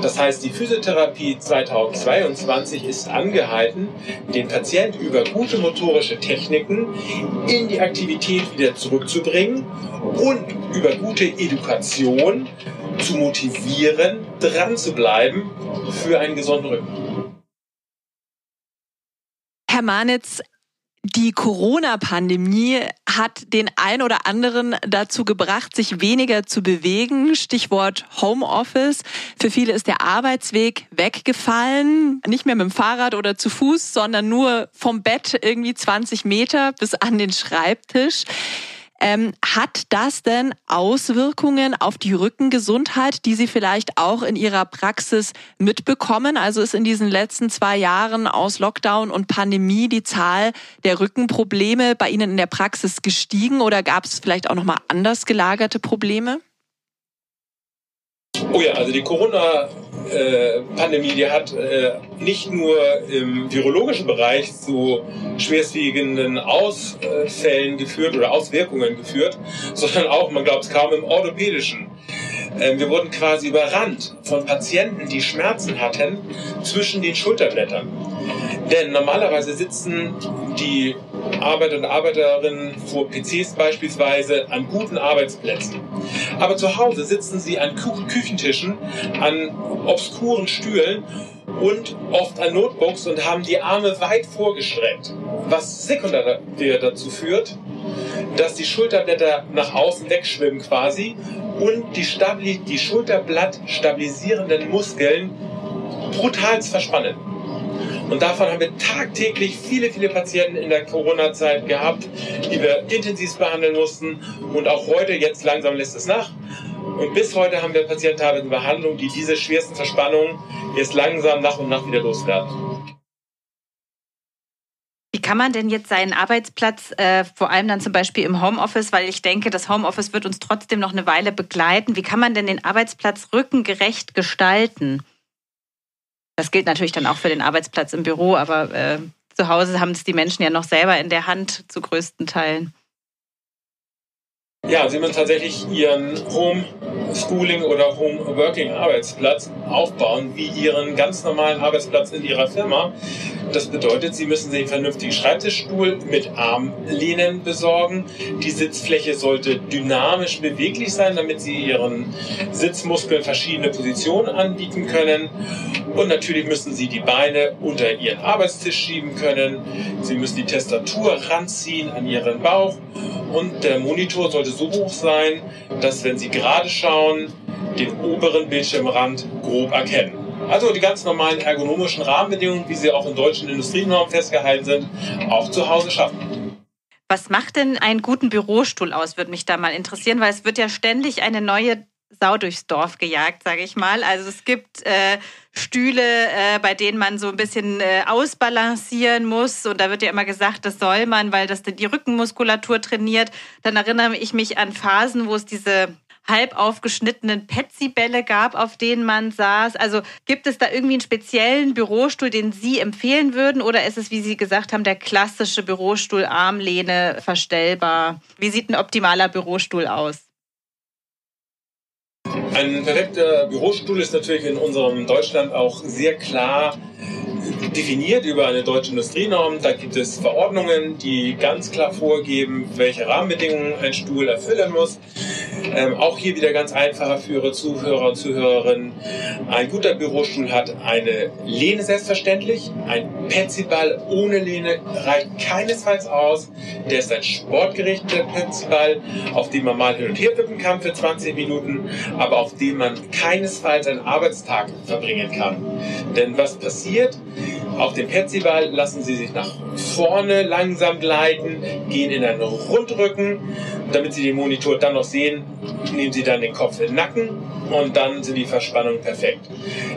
Das heißt, die Physiotherapie 2022 ist angehalten, den Patienten über gute motorische Techniken in die Aktivität wieder zurückzubringen und über gute Education zu motivieren, dran zu bleiben für einen gesunden Rücken. Herr Manitz, die Corona-Pandemie hat den ein oder anderen dazu gebracht, sich weniger zu bewegen. Stichwort Homeoffice. Für viele ist der Arbeitsweg weggefallen. Nicht mehr mit dem Fahrrad oder zu Fuß, sondern nur vom Bett irgendwie 20 Meter bis an den Schreibtisch. Ähm, hat das denn Auswirkungen auf die Rückengesundheit, die Sie vielleicht auch in Ihrer Praxis mitbekommen? Also ist in diesen letzten zwei Jahren aus Lockdown und Pandemie die Zahl der Rückenprobleme bei Ihnen in der Praxis gestiegen oder gab es vielleicht auch noch mal anders gelagerte Probleme? Oh ja, also die Corona-Pandemie, die hat äh, nicht nur im virologischen Bereich zu schwerstwiegenden Ausfällen geführt oder Auswirkungen geführt, sondern auch, man glaubt es kaum, im orthopädischen. Ähm, wir wurden quasi überrannt von Patienten, die Schmerzen hatten zwischen den Schulterblättern. Denn normalerweise sitzen die Arbeiter und Arbeiterinnen vor PCs beispielsweise an guten Arbeitsplätzen. Aber zu Hause sitzen sie an Küchentischen, an obskuren Stühlen und oft an Notebooks und haben die Arme weit vorgestreckt, was sekundär dazu führt, dass die Schulterblätter nach außen wegschwimmen quasi und die, Stabili die Schulterblatt stabilisierenden Muskeln brutal verspannen. Und davon haben wir tagtäglich viele, viele Patienten in der Corona-Zeit gehabt, die wir intensiv behandeln mussten. Und auch heute, jetzt langsam lässt es nach. Und bis heute haben wir Patienten in Behandlung, die diese schwersten Verspannungen jetzt langsam nach und nach wieder loswerden. Wie kann man denn jetzt seinen Arbeitsplatz, äh, vor allem dann zum Beispiel im Homeoffice, weil ich denke, das Homeoffice wird uns trotzdem noch eine Weile begleiten, wie kann man denn den Arbeitsplatz rückengerecht gestalten? Das gilt natürlich dann auch für den Arbeitsplatz im Büro, aber äh, zu Hause haben es die Menschen ja noch selber in der Hand zu größten Teilen. Ja, sie müssen tatsächlich ihren Homeschooling oder Homeworking Arbeitsplatz aufbauen, wie ihren ganz normalen Arbeitsplatz in ihrer Firma. Das bedeutet, sie müssen sich einen vernünftigen Schreibtischstuhl mit Armlehnen besorgen. Die Sitzfläche sollte dynamisch beweglich sein, damit sie ihren Sitzmuskeln verschiedene Positionen anbieten können. Und natürlich müssen sie die Beine unter ihren Arbeitstisch schieben können. Sie müssen die Tastatur ranziehen an ihren Bauch und der Monitor sollte so hoch sein, dass wenn Sie gerade schauen, den oberen Bildschirmrand grob erkennen. Also die ganz normalen ergonomischen Rahmenbedingungen, wie sie auch in deutschen Industrienormen festgehalten sind, auch zu Hause schaffen. Was macht denn einen guten Bürostuhl aus, würde mich da mal interessieren, weil es wird ja ständig eine neue Sau durchs Dorf gejagt, sage ich mal. Also es gibt äh, Stühle, äh, bei denen man so ein bisschen äh, ausbalancieren muss. Und da wird ja immer gesagt, das soll man, weil das die Rückenmuskulatur trainiert. Dann erinnere ich mich an Phasen, wo es diese halb aufgeschnittenen Petsy-Bälle gab, auf denen man saß. Also gibt es da irgendwie einen speziellen Bürostuhl, den Sie empfehlen würden? Oder ist es, wie Sie gesagt haben, der klassische Bürostuhl, Armlehne, verstellbar? Wie sieht ein optimaler Bürostuhl aus? Ein perfekter Bürostuhl ist natürlich in unserem Deutschland auch sehr klar definiert über eine deutsche Industrienorm. Da gibt es Verordnungen, die ganz klar vorgeben, welche Rahmenbedingungen ein Stuhl erfüllen muss. Ähm, auch hier wieder ganz einfacher für Ihre Zuhörer und Zuhörerinnen. Ein guter Bürostuhl hat eine Lehne selbstverständlich. Ein Petsyball ohne Lehne reicht keinesfalls aus. Der ist ein sportgerichteter Petsyball, auf dem man mal hin und her wippen kann für 20 Minuten, aber auf dem man keinesfalls einen Arbeitstag verbringen kann. Denn was passiert? Auf dem Petsyball lassen Sie sich nach vorne langsam gleiten, gehen in einen Rundrücken. Damit Sie den Monitor dann noch sehen, nehmen Sie dann den Kopf in den Nacken und dann sind die Verspannungen perfekt.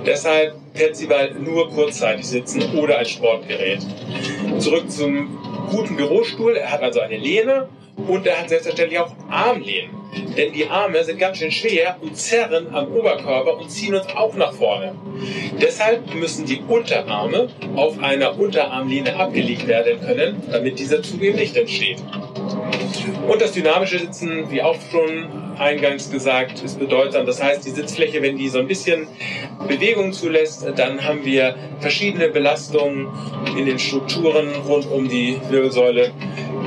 Deshalb Petsyball nur kurzzeitig sitzen oder als Sportgerät. Zurück zum guten Bürostuhl. Er hat also eine Lehne und er hat selbstverständlich auch Armlehnen. Denn die Arme sind ganz schön schwer und zerren am Oberkörper und ziehen uns auch nach vorne. Deshalb müssen die Unterarme auf einer Unterarmlehne abgelegt werden können, damit dieser Zug eben nicht entsteht. Und das dynamische Sitzen, wie auch schon eingangs gesagt, ist bedeutsam. Das heißt, die Sitzfläche, wenn die so ein bisschen Bewegung zulässt, dann haben wir verschiedene Belastungen in den Strukturen rund um die Wirbelsäule.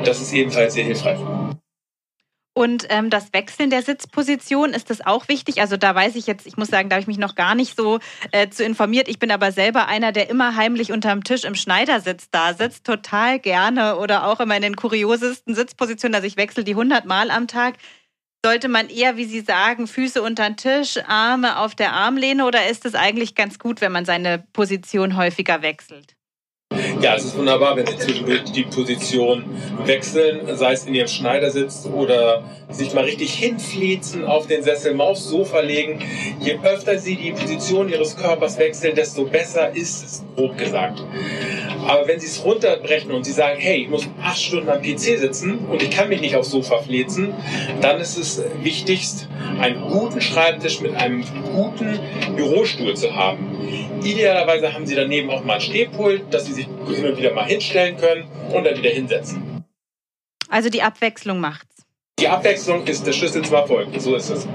Das ist ebenfalls sehr hilfreich. Und ähm, das Wechseln der Sitzposition, ist das auch wichtig? Also da weiß ich jetzt, ich muss sagen, da habe ich mich noch gar nicht so äh, zu informiert. Ich bin aber selber einer, der immer heimlich unterm Tisch im Schneidersitz da sitzt, total gerne oder auch immer in den kuriosesten Sitzpositionen. Also ich wechsle die 100 Mal am Tag. Sollte man eher, wie Sie sagen, Füße unter den Tisch, Arme auf der Armlehne oder ist es eigentlich ganz gut, wenn man seine Position häufiger wechselt? Ja, es ist wunderbar, wenn Sie zwischendurch die Position wechseln, sei es in Ihrem Schneidersitz oder sich mal richtig hinfließen auf den Sessel, mal aufs Sofa legen. Je öfter Sie die Position Ihres Körpers wechseln, desto besser ist es, grob gesagt. Aber wenn Sie es runterbrechen und Sie sagen, hey, ich muss acht Stunden am PC sitzen und ich kann mich nicht aufs Sofa flezen, dann ist es wichtigst, einen guten Schreibtisch mit einem guten Bürostuhl zu haben. Idealerweise haben Sie daneben auch mal ein Stehpult, dass Sie sich hin und wieder mal hinstellen können und dann wieder hinsetzen. Also die Abwechslung macht's. Die Abwechslung ist der Schlüssel zum Erfolg. So ist es.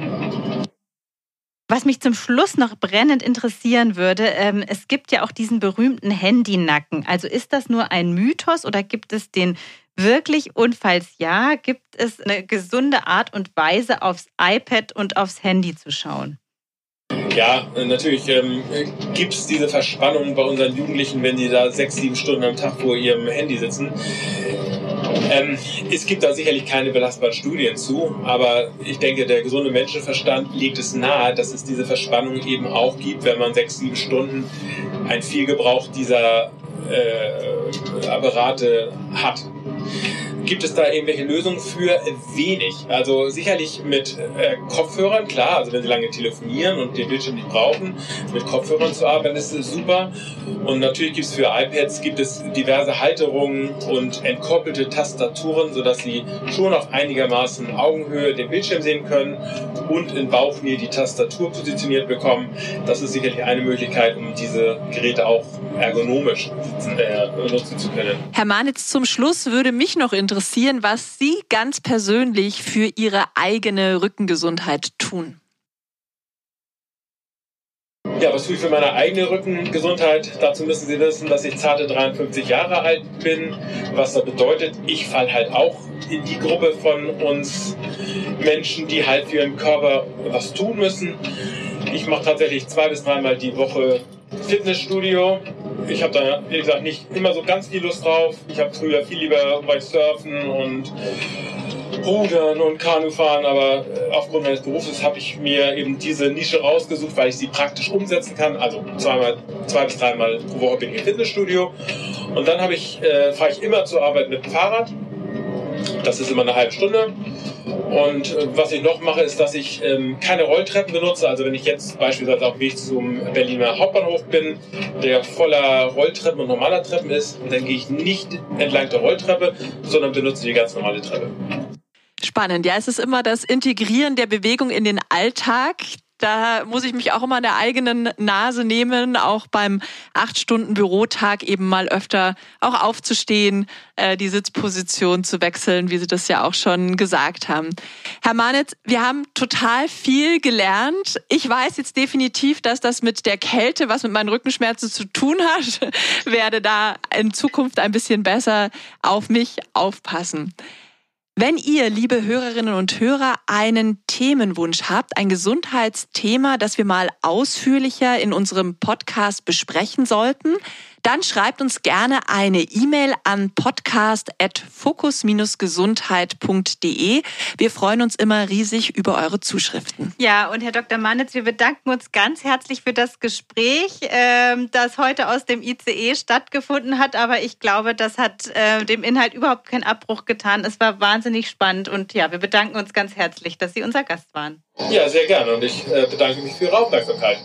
Was mich zum Schluss noch brennend interessieren würde, ähm, es gibt ja auch diesen berühmten Handynacken. Also ist das nur ein Mythos oder gibt es den wirklich? Und falls ja, gibt es eine gesunde Art und Weise, aufs iPad und aufs Handy zu schauen? Ja, natürlich ähm, gibt es diese Verspannung bei unseren Jugendlichen, wenn die da sechs, sieben Stunden am Tag vor ihrem Handy sitzen. Ähm, es gibt da sicherlich keine belastbaren Studien zu, aber ich denke, der gesunde Menschenverstand legt es nahe, dass es diese Verspannung eben auch gibt, wenn man sechs, sieben Stunden ein Vielgebrauch dieser äh, Apparate hat. Gibt es da irgendwelche Lösungen für? Wenig. Also sicherlich mit äh, Kopfhörern, klar, also wenn Sie lange telefonieren und den Bildschirm nicht brauchen, mit Kopfhörern zu arbeiten, ist super. Und natürlich gibt es für iPads gibt es diverse Halterungen und entkoppelte Tastaturen, sodass Sie schon auf einigermaßen Augenhöhe den Bildschirm sehen können und in Bauchnähe die Tastatur positioniert bekommen. Das ist sicherlich eine Möglichkeit, um diese Geräte auch ergonomisch äh, nutzen zu können. Herr Manitz, zum Schluss würde mich noch interessieren, was Sie ganz persönlich für Ihre eigene Rückengesundheit tun. Ja, was tue ich für meine eigene Rückengesundheit? Dazu müssen Sie wissen, dass ich zarte 53 Jahre alt bin. Was das bedeutet, ich falle halt auch in die Gruppe von uns Menschen, die halt für ihren Körper was tun müssen. Ich mache tatsächlich zwei bis dreimal die Woche Fitnessstudio. Ich habe da, wie gesagt, nicht immer so ganz viel Lust drauf. Ich habe früher viel lieber bei Surfen und Rudern und Kanufahren, aber aufgrund meines Berufes habe ich mir eben diese Nische rausgesucht, weil ich sie praktisch umsetzen kann. Also zweimal, zwei bis dreimal pro Woche bin ich im Fitnessstudio. Und dann äh, fahre ich immer zur Arbeit mit dem Fahrrad. Das ist immer eine halbe Stunde. Und äh, was ich noch mache, ist, dass ich ähm, keine Rolltreppen benutze. Also wenn ich jetzt beispielsweise auf dem Weg zum Berliner Hauptbahnhof bin, der voller Rolltreppen und normaler Treppen ist, dann gehe ich nicht entlang der Rolltreppe, sondern benutze die ganz normale Treppe. Spannend. Ja, es ist immer das Integrieren der Bewegung in den Alltag. Da muss ich mich auch immer an der eigenen Nase nehmen, auch beim acht Stunden Bürotag eben mal öfter auch aufzustehen, äh, die Sitzposition zu wechseln, wie Sie das ja auch schon gesagt haben. Herr Manitz, wir haben total viel gelernt. Ich weiß jetzt definitiv, dass das mit der Kälte, was mit meinen Rückenschmerzen zu tun hat, <laughs> werde da in Zukunft ein bisschen besser auf mich aufpassen. Wenn ihr, liebe Hörerinnen und Hörer, einen Themenwunsch habt, ein Gesundheitsthema, das wir mal ausführlicher in unserem Podcast besprechen sollten, dann schreibt uns gerne eine E-Mail an podcast.fokus-gesundheit.de. Wir freuen uns immer riesig über eure Zuschriften. Ja, und Herr Dr. Mannitz, wir bedanken uns ganz herzlich für das Gespräch, ähm, das heute aus dem ICE stattgefunden hat. Aber ich glaube, das hat äh, dem Inhalt überhaupt keinen Abbruch getan. Es war wahnsinnig spannend und ja, wir bedanken uns ganz herzlich, dass Sie unser Gast waren. Ja, sehr gerne und ich äh, bedanke mich für Ihre Aufmerksamkeit.